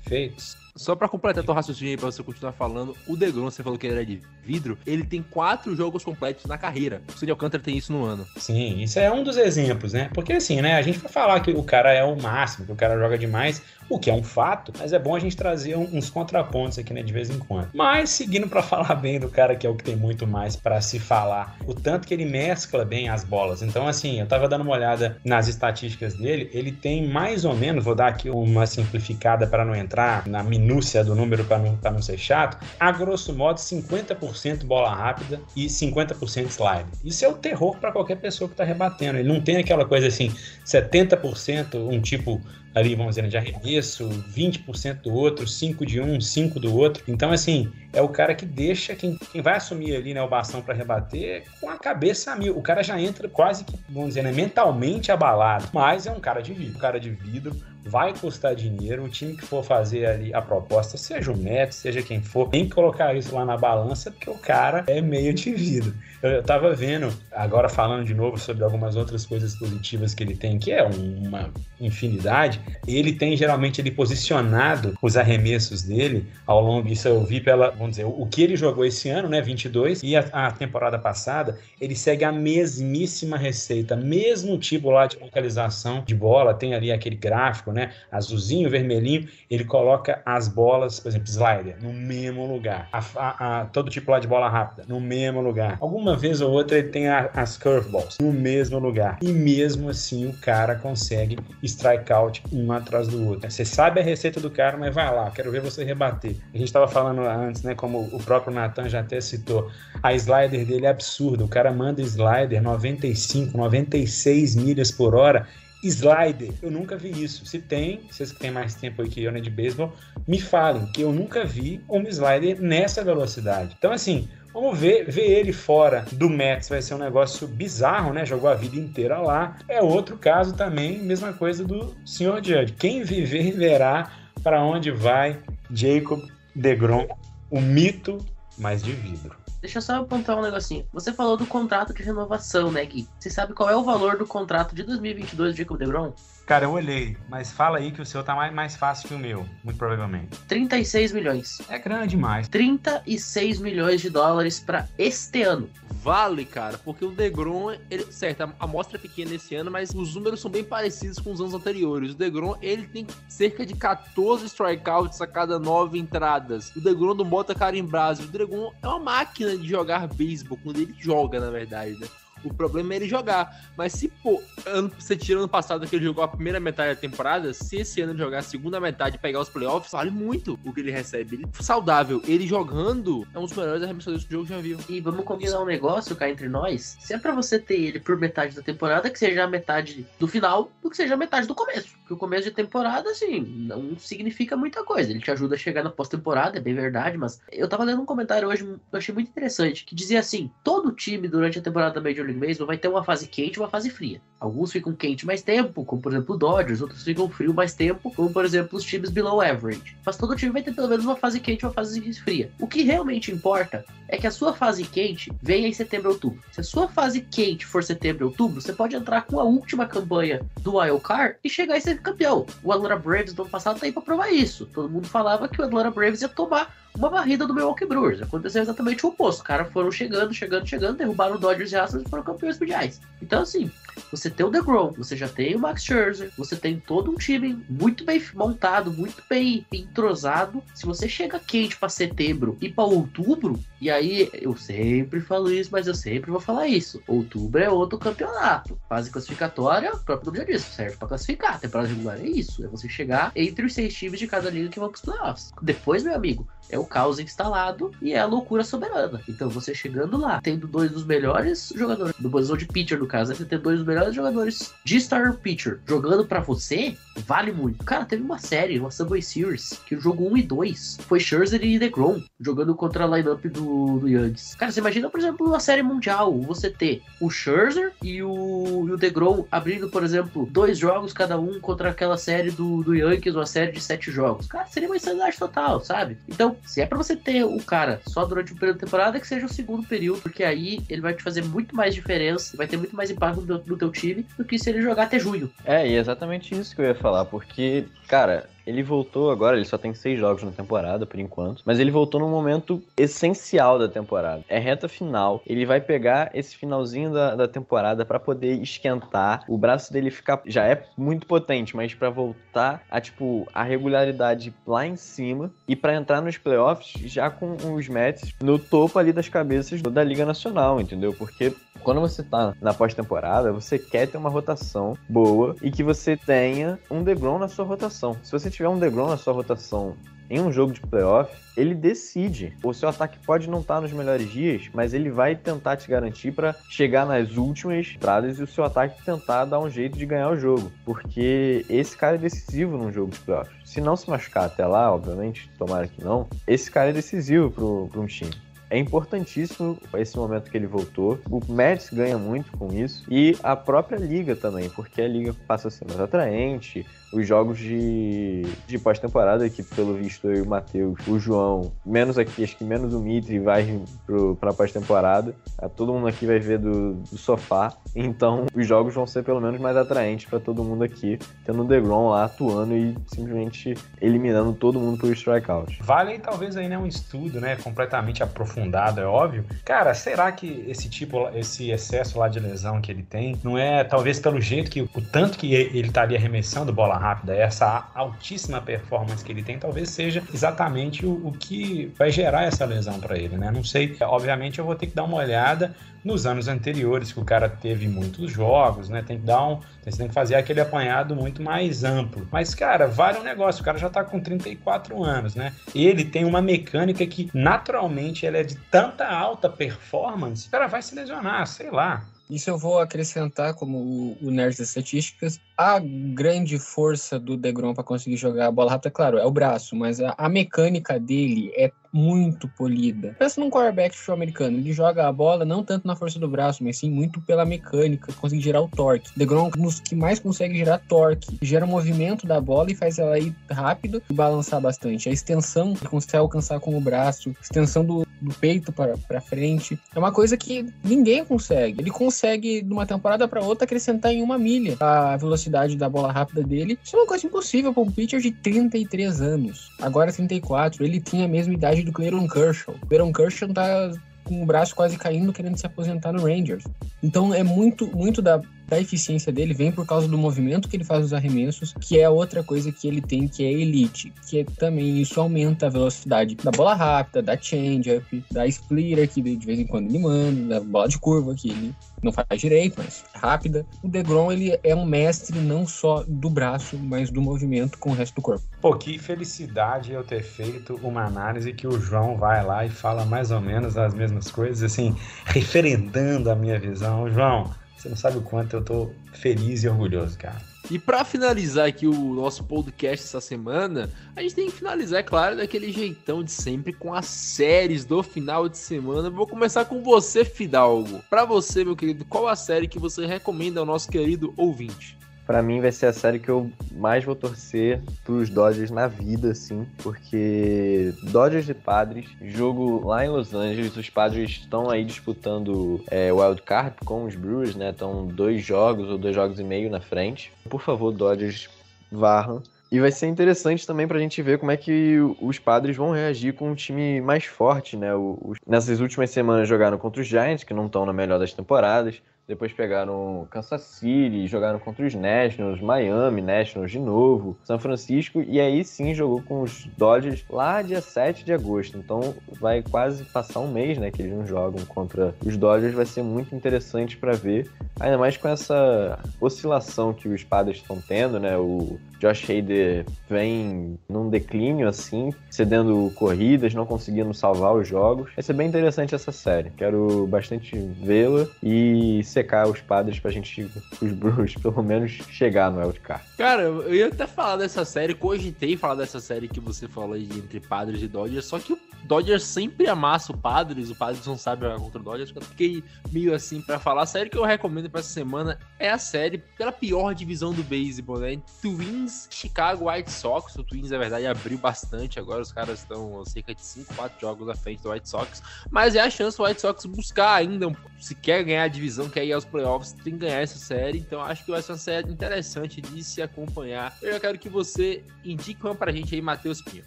feitas. Só pra completar teu raciocínio aí, pra você continuar falando, o Degrom, você falou que ele era de vidro, ele tem quatro jogos completos na carreira. O Cid Alcântara tem isso no ano. Sim, isso é um dos exemplos, né? Porque assim, né? A gente vai falar que o cara é o máximo, que o cara joga demais, o que é um fato, mas é bom a gente trazer uns contrapontos aqui, né, de vez em quando. Mas seguindo pra (laughs) falar bem do cara que é o que tem muito mais pra se falar, o tanto que ele mescla bem as bolas. Então, assim, eu tava dando uma olhada nas estatísticas dele, ele tem mais ou menos, vou dar aqui uma simplificada para não entrar na minúcia do número para não, não ser chato, a grosso modo 50% bola rápida e 50% slide. Isso é o terror para qualquer pessoa que tá rebatendo. Ele não tem aquela coisa assim, 70% um tipo ali, vamos dizer, de arremesso, 20% do outro, 5 de um, 5 do outro. Então, assim, é o cara que deixa quem, quem vai assumir ali, né, o bastão para rebater com a cabeça a mil. O cara já entra quase que, vamos dizer, né, mentalmente abalado. Mas é um cara de vidro. Um cara de vidro vai custar dinheiro. O time que for fazer ali a proposta, seja o Mets, seja quem for, tem que colocar isso lá na balança, porque o cara é meio de vidro. Eu, eu tava vendo, agora falando de novo sobre algumas outras coisas positivas que ele tem, que é uma infinidade. Ele tem geralmente ele posicionado os arremessos dele ao longo, isso eu vi pela, vamos dizer, o que ele jogou esse ano, né, 22, e a, a temporada passada, ele segue a mesmíssima receita, mesmo tipo lá de localização de bola, tem ali aquele gráfico, né, azulzinho, vermelhinho, ele coloca as bolas, por exemplo, slider, no mesmo lugar. A- a- todo tipo lá de bola rápida, no mesmo lugar. Alguma vez ou outra ele tem a- as curveballs, no mesmo lugar. E mesmo assim o cara consegue strikeout um atrás do outro. Você sabe a receita do cara, mas vai lá, quero ver você rebater. A gente estava falando antes, né, como o próprio Nathan já até citou, a slider dele é absurda. O cara manda slider 95, 96 milhas por hora Slider, eu nunca vi isso. Se tem, vocês que têm mais tempo aí que eu, né, de beisebol, me falem que eu nunca vi um slider nessa velocidade. Então, assim, vamos ver, ver ele fora do Mets vai ser um negócio bizarro, né? Jogou a vida inteira lá. É outro caso também, mesma coisa do Sr. Judge. Quem viver verá para onde vai Jacob DeGrom, o mito, mas de vidro. Deixa eu só apontar um negocinho. Você falou do contrato de renovação, né, Gui? Você sabe qual é o valor do contrato de 2022 do Jacob DeGrom? Cara, eu olhei, mas fala aí que o seu tá mais, mais fácil que o meu, muito provavelmente. 36 milhões. É grande demais. 36 milhões de dólares pra este ano. Vale, cara, porque o Degrom, ele, certo, a amostra é pequena esse ano, mas os números são bem parecidos com os anos anteriores. O Degrom, ele tem cerca de 14 strikeouts a cada 9 entradas. O Degrom não bota cara em brasa. O Degrom é uma máquina de jogar beisebol, quando ele joga, na verdade, né? O problema é ele jogar. Mas se, pô, ano, você tira ano passado que ele jogou a primeira metade da temporada, se esse ano ele jogar a segunda metade e pegar os playoffs, vale muito o que ele recebe. Ele saudável, ele jogando, é um dos melhores arremessadores que o jogo já viu. E vamos combinar um negócio cá entre nós. Se é pra você ter ele por metade da temporada, que seja a metade do final, do que seja a metade do começo. Porque o começo de temporada, assim, não significa muita coisa. Ele te ajuda a chegar na pós-temporada, é bem verdade, mas eu tava lendo um comentário hoje, eu achei muito interessante, que dizia assim: todo time durante a temporada da Major Baseball vai ter uma fase quente e uma fase fria. Alguns ficam quente mais tempo, como por exemplo o Dodgers, outros ficam frio mais tempo, como por exemplo os times below average. Mas todo time vai ter pelo menos uma fase quente e uma fase fria. O que realmente importa é que a sua fase quente venha em setembro outubro. Se a sua fase quente for setembro outubro, você pode entrar com a última campanha do Wild Card e chegar e ser campeão. O Atlanta Braves do ano passado tá aí pra provar isso. Todo mundo falava que o Atlanta Braves ia tomar uma varrida do Milwaukee Brewers. Aconteceu exatamente o oposto. Os caras foram chegando, chegando, chegando, derrubaram o Dodgers e Astros e foram campeões mundiais. Então, assim, você tem o DeGrom, você já tem o Max Scherzer, você tem todo um time muito bem montado, muito bem entrosado. Se você chega quente para setembro e para outubro, e aí eu sempre falo isso, mas eu sempre vou falar isso. Outubro é outro campeonato. Fase classificatória, o próprio nome já disse, serve para classificar. Temporada regular é isso, é você chegar entre os seis times de cada liga que vão pros playoffs. Depois, meu amigo, é o caos instalado e é a loucura soberana. Então você chegando lá, tendo dois dos melhores jogadores, do posição de pitcher no caso, né? você ter dois dos melhores jogadores de star pitcher jogando para você, vale muito. Cara, teve uma série, uma Subway Series, que o jogo 1 e 2 foi Scherzer e DeGrom jogando contra a lineup do, do Yankees. Cara, você imagina, por exemplo, uma série mundial, você ter o Scherzer e o, e o DeGrom abrindo, por exemplo, dois jogos cada um contra aquela série do, do Yankees, uma série de sete jogos. Cara, seria uma insanidade total, sabe? Então, se é para você ter o cara só durante o período da temporada, que seja o segundo período, porque aí ele vai te fazer muito mais diferença, vai ter muito mais impacto no, no teu time do que se ele jogar até junho. É, e é exatamente isso que eu ia falar, porque, cara, ele voltou agora, ele só tem seis jogos na temporada, por enquanto. Mas ele voltou num momento essencial da temporada. É reta final. Ele vai pegar esse finalzinho da, da temporada para poder esquentar. O braço dele ficar. Já é muito potente, mas para voltar a, tipo, a regularidade lá em cima. E para entrar nos playoffs já com os Mets no topo ali das cabeças da Liga Nacional, entendeu? Porque quando você tá na pós-temporada, você quer ter uma rotação boa e que você tenha um DeGrom na sua rotação. Se você tiver um DeGrom na sua rotação em um jogo de playoff, ele decide. O seu ataque pode não estar nos melhores dias, mas ele vai tentar te garantir para chegar nas últimas entradas e o seu ataque tentar dar um jeito de ganhar o jogo, porque esse cara é decisivo num jogo de playoff. Se não se machucar até lá, obviamente, tomara que não, esse cara é decisivo para um time. É importantíssimo esse momento que ele voltou. O Mets ganha muito com isso. E a própria liga também, porque a liga passa a ser mais atraente. Os jogos de, de pós-temporada, que pelo visto eu e o Matheus, o João, menos aqui, acho que menos o Mitri vai pro, pra pós-temporada. Todo mundo aqui vai ver do, do, sofá. Então os jogos vão ser pelo menos mais atraentes para todo mundo aqui, tendo o DeGrom lá atuando e simplesmente eliminando todo mundo por strikeout. Vale talvez aí né, um estudo, né, completamente aprofundado, é óbvio. Cara, será que esse tipo, esse excesso lá de lesão que ele tem, não é talvez pelo jeito que o tanto que ele estaria arremessando bola rápida, essa altíssima performance que ele tem, talvez seja exatamente o, o que vai gerar essa lesão para ele, né? Não sei, obviamente eu vou ter que dar uma olhada nos anos anteriores que o cara teve muitos jogos, né? Tem que dar um, você tem que fazer aquele apanhado muito mais amplo. Mas cara, vale um negócio, o cara já tá com 34 anos, né? Ele tem uma mecânica que naturalmente ela é de tanta alta performance, o cara vai se lesionar, sei lá. Isso eu vou acrescentar como o, nerd das estatísticas. A grande força do Degrom para conseguir jogar a bola rápida, claro, é o braço, mas a, a mecânica dele é muito polida. Pensa num quarterback futebol americano, ele joga a bola não tanto na força do braço, mas sim muito pela mecânica, consegue gerar o torque. Degrom é um dos que mais consegue gerar torque, gera o movimento da bola e faz ela ir rápido e balançar bastante. A extensão ele consegue alcançar com o braço, extensão do, do peito para, para frente. É uma coisa que ninguém consegue. Ele consegue, de uma temporada para outra, acrescentar em uma milha a velocidade da bola rápida dele. Isso é uma coisa impossível para um pitcher de 33 anos. Agora 34. Ele tinha a mesma idade do Clayton Kershaw. O Clayton Kershaw tá com o braço quase caindo, querendo se aposentar no Rangers. Então é muito, muito da, da eficiência dele vem por causa do movimento que ele faz nos arremessos, que é outra coisa que ele tem, que é elite, que é, também isso aumenta a velocidade da bola rápida, da change-up, da splitter, que de vez em quando ele manda, da bola de curva, que ele não faz direito, mas rápida. O DeGrom, ele é um mestre não só do braço, mas do movimento com o resto do corpo. Pô, que felicidade eu ter feito uma análise que o João vai lá e fala mais ou menos as mesmas coisas, assim, referendando a minha visão. João, você não sabe o quanto eu tô feliz e orgulhoso, cara. E para finalizar aqui o nosso podcast essa semana, a gente tem que finalizar, é claro, daquele jeitão de sempre com as séries do final de semana. Vou começar com você, Fidalgo. Para você, meu querido, qual a série que você recomenda ao nosso querido ouvinte? Pra mim vai ser a série que eu mais vou torcer pros Dodgers na vida, assim, porque Dodgers e Padres, jogo lá em Los Angeles, os Padres estão aí disputando é, Wild Card com os Brewers, né? Estão dois jogos ou dois jogos e meio na frente. Por favor, Dodgers varram. E vai ser interessante também pra gente ver como é que os padres vão reagir com um time mais forte, né? Os, nessas últimas semanas jogaram contra os Giants, que não estão na melhor das temporadas. Depois pegaram Kansas City, jogaram contra os Nationals, Miami Nationals de novo, São Francisco, e aí sim jogou com os Dodgers lá dia 7 de agosto. Então vai quase passar um mês, né, que eles não jogam contra os Dodgers. Vai ser muito interessante para ver, ainda mais com essa oscilação que os Padres estão tendo, né? O Josh Hader vem num declínio assim, cedendo corridas, não conseguindo salvar os jogos. Vai ser bem interessante essa série. Quero bastante vê-la e secar os padres pra gente, os Brewers, (laughs) pelo menos chegar no Wildcard. Cara, eu ia até falar dessa série, cogitei falar dessa série que você falou entre Padres e Dodgers, só que o Dodgers sempre amassa o Padres, o Padres não sabe jogar contra o Dodgers, eu fiquei meio assim para falar. A série que eu recomendo para essa semana é a série pela pior divisão do beisebol, né? Twins Chicago White Sox. O Twins, na verdade, abriu bastante. Agora os caras estão cerca de 5, 4 jogos à frente do White Sox. Mas é a chance do White Sox buscar ainda, se quer ganhar a divisão, quer ir aos playoffs, tem que ganhar essa série. Então acho que vai ser uma série interessante de se acompanhar. Eu quero que você indique uma pra gente aí, Matheus Pinho.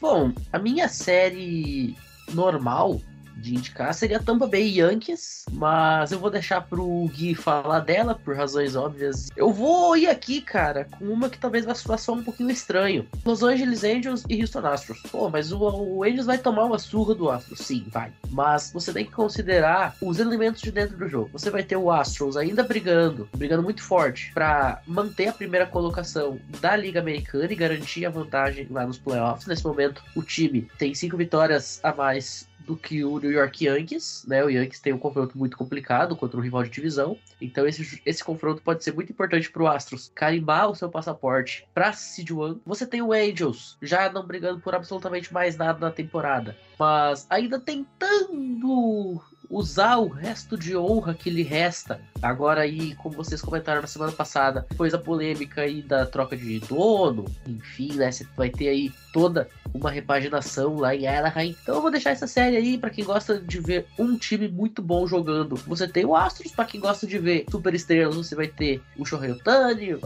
Bom, a minha série normal de indicar seria Tampa Bay Yankees, mas eu vou deixar pro Gui falar dela por razões óbvias. Eu vou ir aqui, cara, com uma que talvez vai soar um pouquinho estranho. Los Angeles Angels e Houston Astros. Pô, mas o, o Angels vai tomar uma surra do Astros, sim, vai. Mas você tem que considerar os elementos de dentro do jogo. Você vai ter o Astros ainda brigando, brigando muito forte para manter a primeira colocação da Liga Americana e garantir a vantagem lá nos playoffs. Nesse momento, o time tem cinco vitórias a mais do que o New York Yankees, né? O Yankees tem um confronto muito complicado contra um rival de divisão, então esse, esse confronto pode ser muito importante para o Astros carimbar o seu passaporte para Seed One. Você tem o Angels já não brigando por absolutamente mais nada na temporada, mas ainda tentando usar o resto de honra que lhe resta. Agora aí, como vocês comentaram na semana passada, depois da polêmica aí da troca de dono, enfim, né, você vai ter aí toda uma repaginação lá em Anaheim. Então eu vou deixar essa série aí para quem gosta de ver um time muito bom jogando. Você tem o Astros para quem gosta de ver super estrelas, você vai ter o Shohei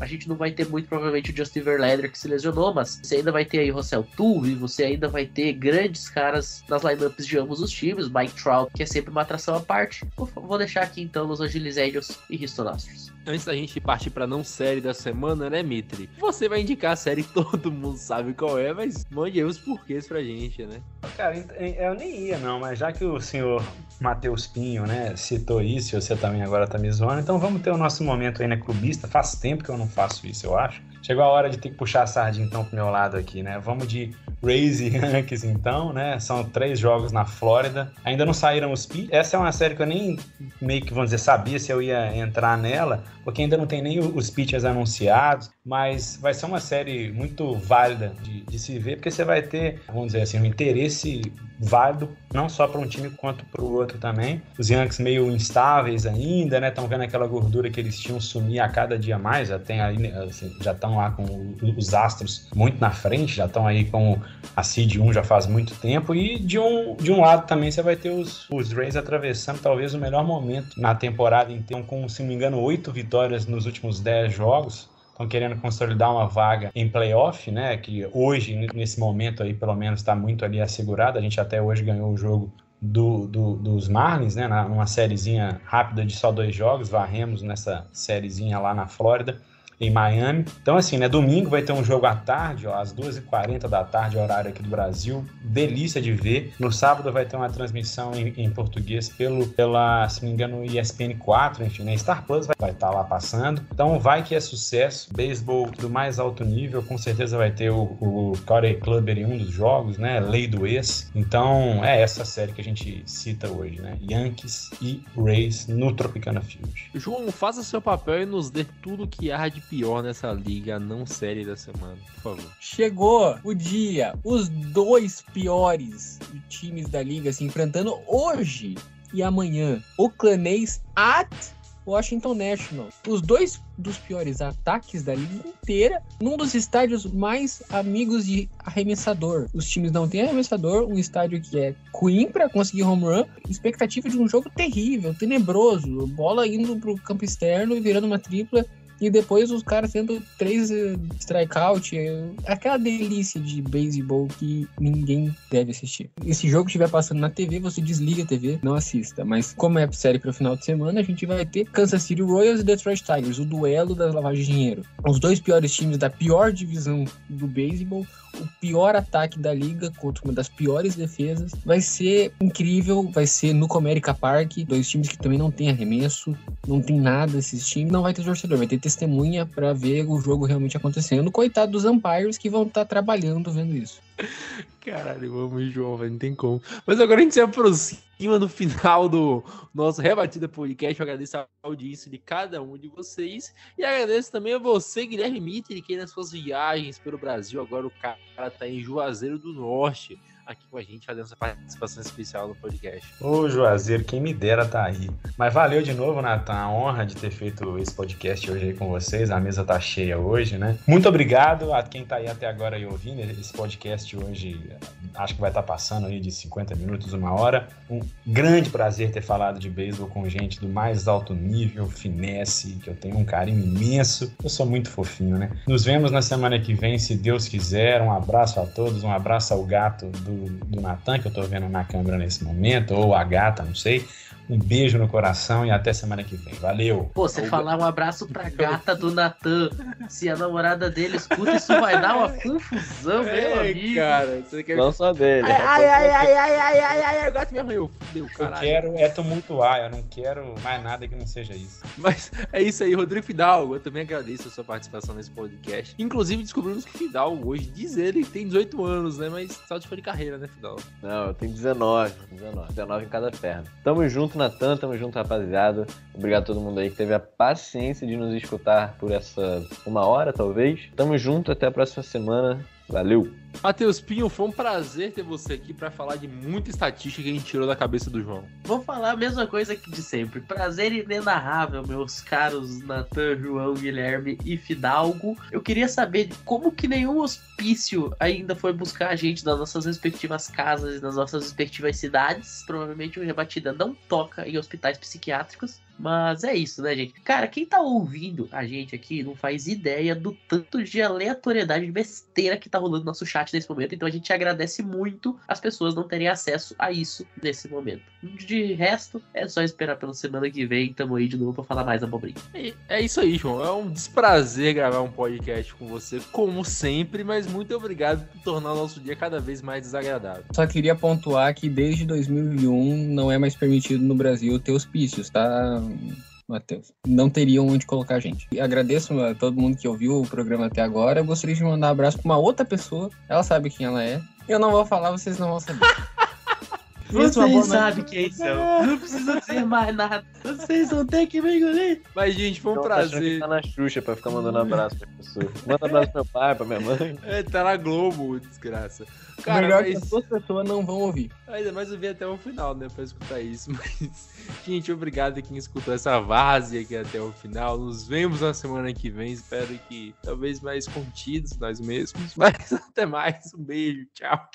a gente não vai ter muito provavelmente o Justin Verlander que se lesionou, mas você ainda vai ter aí o Russell Tuve, você ainda vai ter grandes caras nas lineups de ambos os times, Mike Trout, que é sempre uma atração à parte. Vou deixar aqui então Los Angeles Angels e Houston Astros. Antes da gente partir para não série da semana, né, Mitri? Você vai indicar a série que (laughs) todo mundo sabe qual é, mas mande aí os porquês pra gente, né? Cara, eu nem ia não, mas já que o senhor Matheus Pinho, né, citou isso e você também agora tá me zoando, então vamos ter o nosso momento aí, né, clubista. Faz tempo que eu não faço isso, eu acho. Chegou a hora de ter que puxar a sardinha então pro meu lado aqui, né? Vamos de Rays e Yankees então, né? São três jogos na Flórida. Ainda não saíram os pitchers. Essa é uma série que eu nem meio que, vamos dizer, sabia se eu ia entrar nela, porque ainda não tem nem os pitchers anunciados, mas vai ser uma série muito válida de, de se ver, porque você vai ter, vamos dizer assim, um interesse válido não só para um time quanto para o outro também. Os Yankees meio instáveis ainda, né? Estão vendo aquela gordura que eles tinham sumir a cada dia mais, já tem ali, assim, já estão lá com os Astros muito na frente, já estão aí com a Seed 1 já faz muito tempo. E de um, de um lado também você vai ter os, os Rays atravessando talvez o melhor momento na temporada inteira, com, se não me engano, oito vitórias nos últimos dez jogos. Estão querendo consolidar uma vaga em playoff, né? Que hoje, nesse momento aí, pelo menos, está muito ali assegurada. A gente até hoje ganhou o jogo do, do- dos Marlins, né? Numa sériezinha rápida de só dois jogos. Varremos nessa sériezinha lá na Flórida, em Miami. Então, assim, né? Domingo vai ter um jogo à tarde, ó, às 2h40 da tarde, horário aqui do Brasil. Delícia de ver. No sábado vai ter uma transmissão em, em português pelo, pela, se não me engano, ESPN 4, enfim, né? Star Plus vai estar lá passando. Então, vai que é sucesso. Beisebol do mais alto nível, com certeza vai ter o, o Corey Clubber em um dos jogos, né? Lei do ex. Então, é essa série que a gente cita hoje, né? Yankees e Rays no Tropicana Field. João, faça seu papel e nos dê tudo que há de pior nessa liga não série da semana, por favor. Chegou o dia, os dois piores times da liga se enfrentando hoje e amanhã. Oaklandês at Washington National. Os dois dos piores ataques da liga inteira num dos estádios mais amigos de arremessador. Os times não têm arremessador, um estádio que é ruim para conseguir home run, expectativa de um jogo terrível, tenebroso, bola indo pro campo externo e virando uma tripla e depois os caras tendo três eh, strikeout, eh, aquela delícia de beisebol que ninguém deve assistir. Esse jogo estiver passando na TV, você desliga a TV, não assista. Mas como é série para o final de semana, a gente vai ter Kansas City Royals e Detroit Tigers, o duelo das lavagens de dinheiro. Os dois piores times da pior divisão do beisebol, o pior ataque da liga contra uma das piores defesas. Vai ser incrível, vai ser no Comerica Park, dois times que também não tem arremesso, não tem nada esses times, não vai ter torcedor, vai ter testemunha para ver o jogo realmente acontecendo. Coitado dos umpires que vão estar trabalhando vendo isso. Caralho, vamos, João, não tem como. Mas agora a gente se aproxima do final do nosso Rebatida Podcast. Eu agradeço a audiência de cada um de vocês. E agradeço também a você, Guilherme Mitter, que nas suas viagens pelo Brasil, agora o cara tá em Juazeiro do Norte, aqui com a gente, fazendo essa participação especial no podcast. Ô, Juazeiro, quem me dera tá aí. Mas valeu de novo, Natan. A honra de ter feito esse podcast hoje aí com vocês. A mesa tá cheia hoje, né? Muito obrigado a quem tá aí até agora aí ouvindo. Esse podcast hoje acho que vai estar passando aí de 50 minutos, uma hora. Um grande prazer ter falado de beisebol com gente do mais alto nível, finesse, que eu tenho um carinho imenso. Eu sou muito fofinho, né? Nos vemos na semana que vem, se Deus quiser. Um abraço a todos, um abraço ao gato do, do Natan, que eu tô vendo na câmera nesse momento, ou a gata, não sei. Um beijo no coração e até semana que vem. Valeu! Pô, você falar um abraço pra gata do Natan. Se a namorada dele escuta, isso vai dar uma confusão, meu amigo. Cara, você quer... Não só dele. Ai, ai, ai, ai, ai, ai, ai, eu gosto mesmo. Eu, meu, eu quero é tumultuar, eu não quero mais nada que não seja isso. Mas é isso aí, Rodrigo Fidalgo. Eu também agradeço a sua participação nesse podcast. Inclusive, descobrimos que Fidalgo hoje diz ele que tem 18 anos, né? Mas só de fora de carreira, né, Fidalgo? Não, eu tenho 19. 19, 19 em cada perna. Tamo junto Natan, tamo junto, rapaziada. Obrigado a todo mundo aí que teve a paciência de nos escutar por essa uma hora, talvez. Tamo junto, até a próxima semana. Valeu! Matheus Pinho, foi um prazer ter você aqui pra falar de muita estatística que a gente tirou da cabeça do João. Vou falar a mesma coisa que de sempre. Prazer inenarrável, meus caros Natan, João, Guilherme e Fidalgo. Eu queria saber como que nenhum hospício ainda foi buscar a gente nas nossas respectivas casas e nas nossas respectivas cidades. Provavelmente o Rebatida não toca em hospitais psiquiátricos. Mas é isso, né, gente? Cara, quem tá ouvindo a gente aqui não faz ideia do tanto de aleatoriedade de besteira que tá rolando no nosso chat nesse momento. Então a gente agradece muito as pessoas não terem acesso a isso nesse momento. De resto, é só esperar pela semana que vem. Tamo aí de novo pra falar mais abobrinha. E é isso aí, João. É um desprazer gravar um podcast com você, como sempre, mas muito obrigado por tornar o nosso dia cada vez mais desagradável. Só queria pontuar que desde 2001 não é mais permitido no Brasil ter hospícios, tá? Matheus, não teriam onde colocar a gente. E agradeço a todo mundo que ouviu o programa até agora. Eu gostaria de mandar um abraço para uma outra pessoa. Ela sabe quem ela é. Eu não vou falar, vocês não vão saber. (laughs) Vocês noite. sabem quem são. Não precisa dizer mais nada. Vocês não têm que me engolir. Mas, gente, foi um Então, tá prazer. que Tá na Xuxa pra ficar mandando abraço pra pessoas. Manda abraço pro meu pai, pra minha mãe. (laughs) É, tá na Globo, desgraça. O Cara, melhor que mas... as duas pessoas não vão ouvir. Ainda mais eu vi até o final, né, pra escutar isso. (laughs) Mas, gente, obrigado a quem escutou essa várzea aqui até o final. Nos vemos na semana que vem. Espero que talvez mais contidos nós mesmos. (laughs) Mas até mais. Um beijo. Tchau.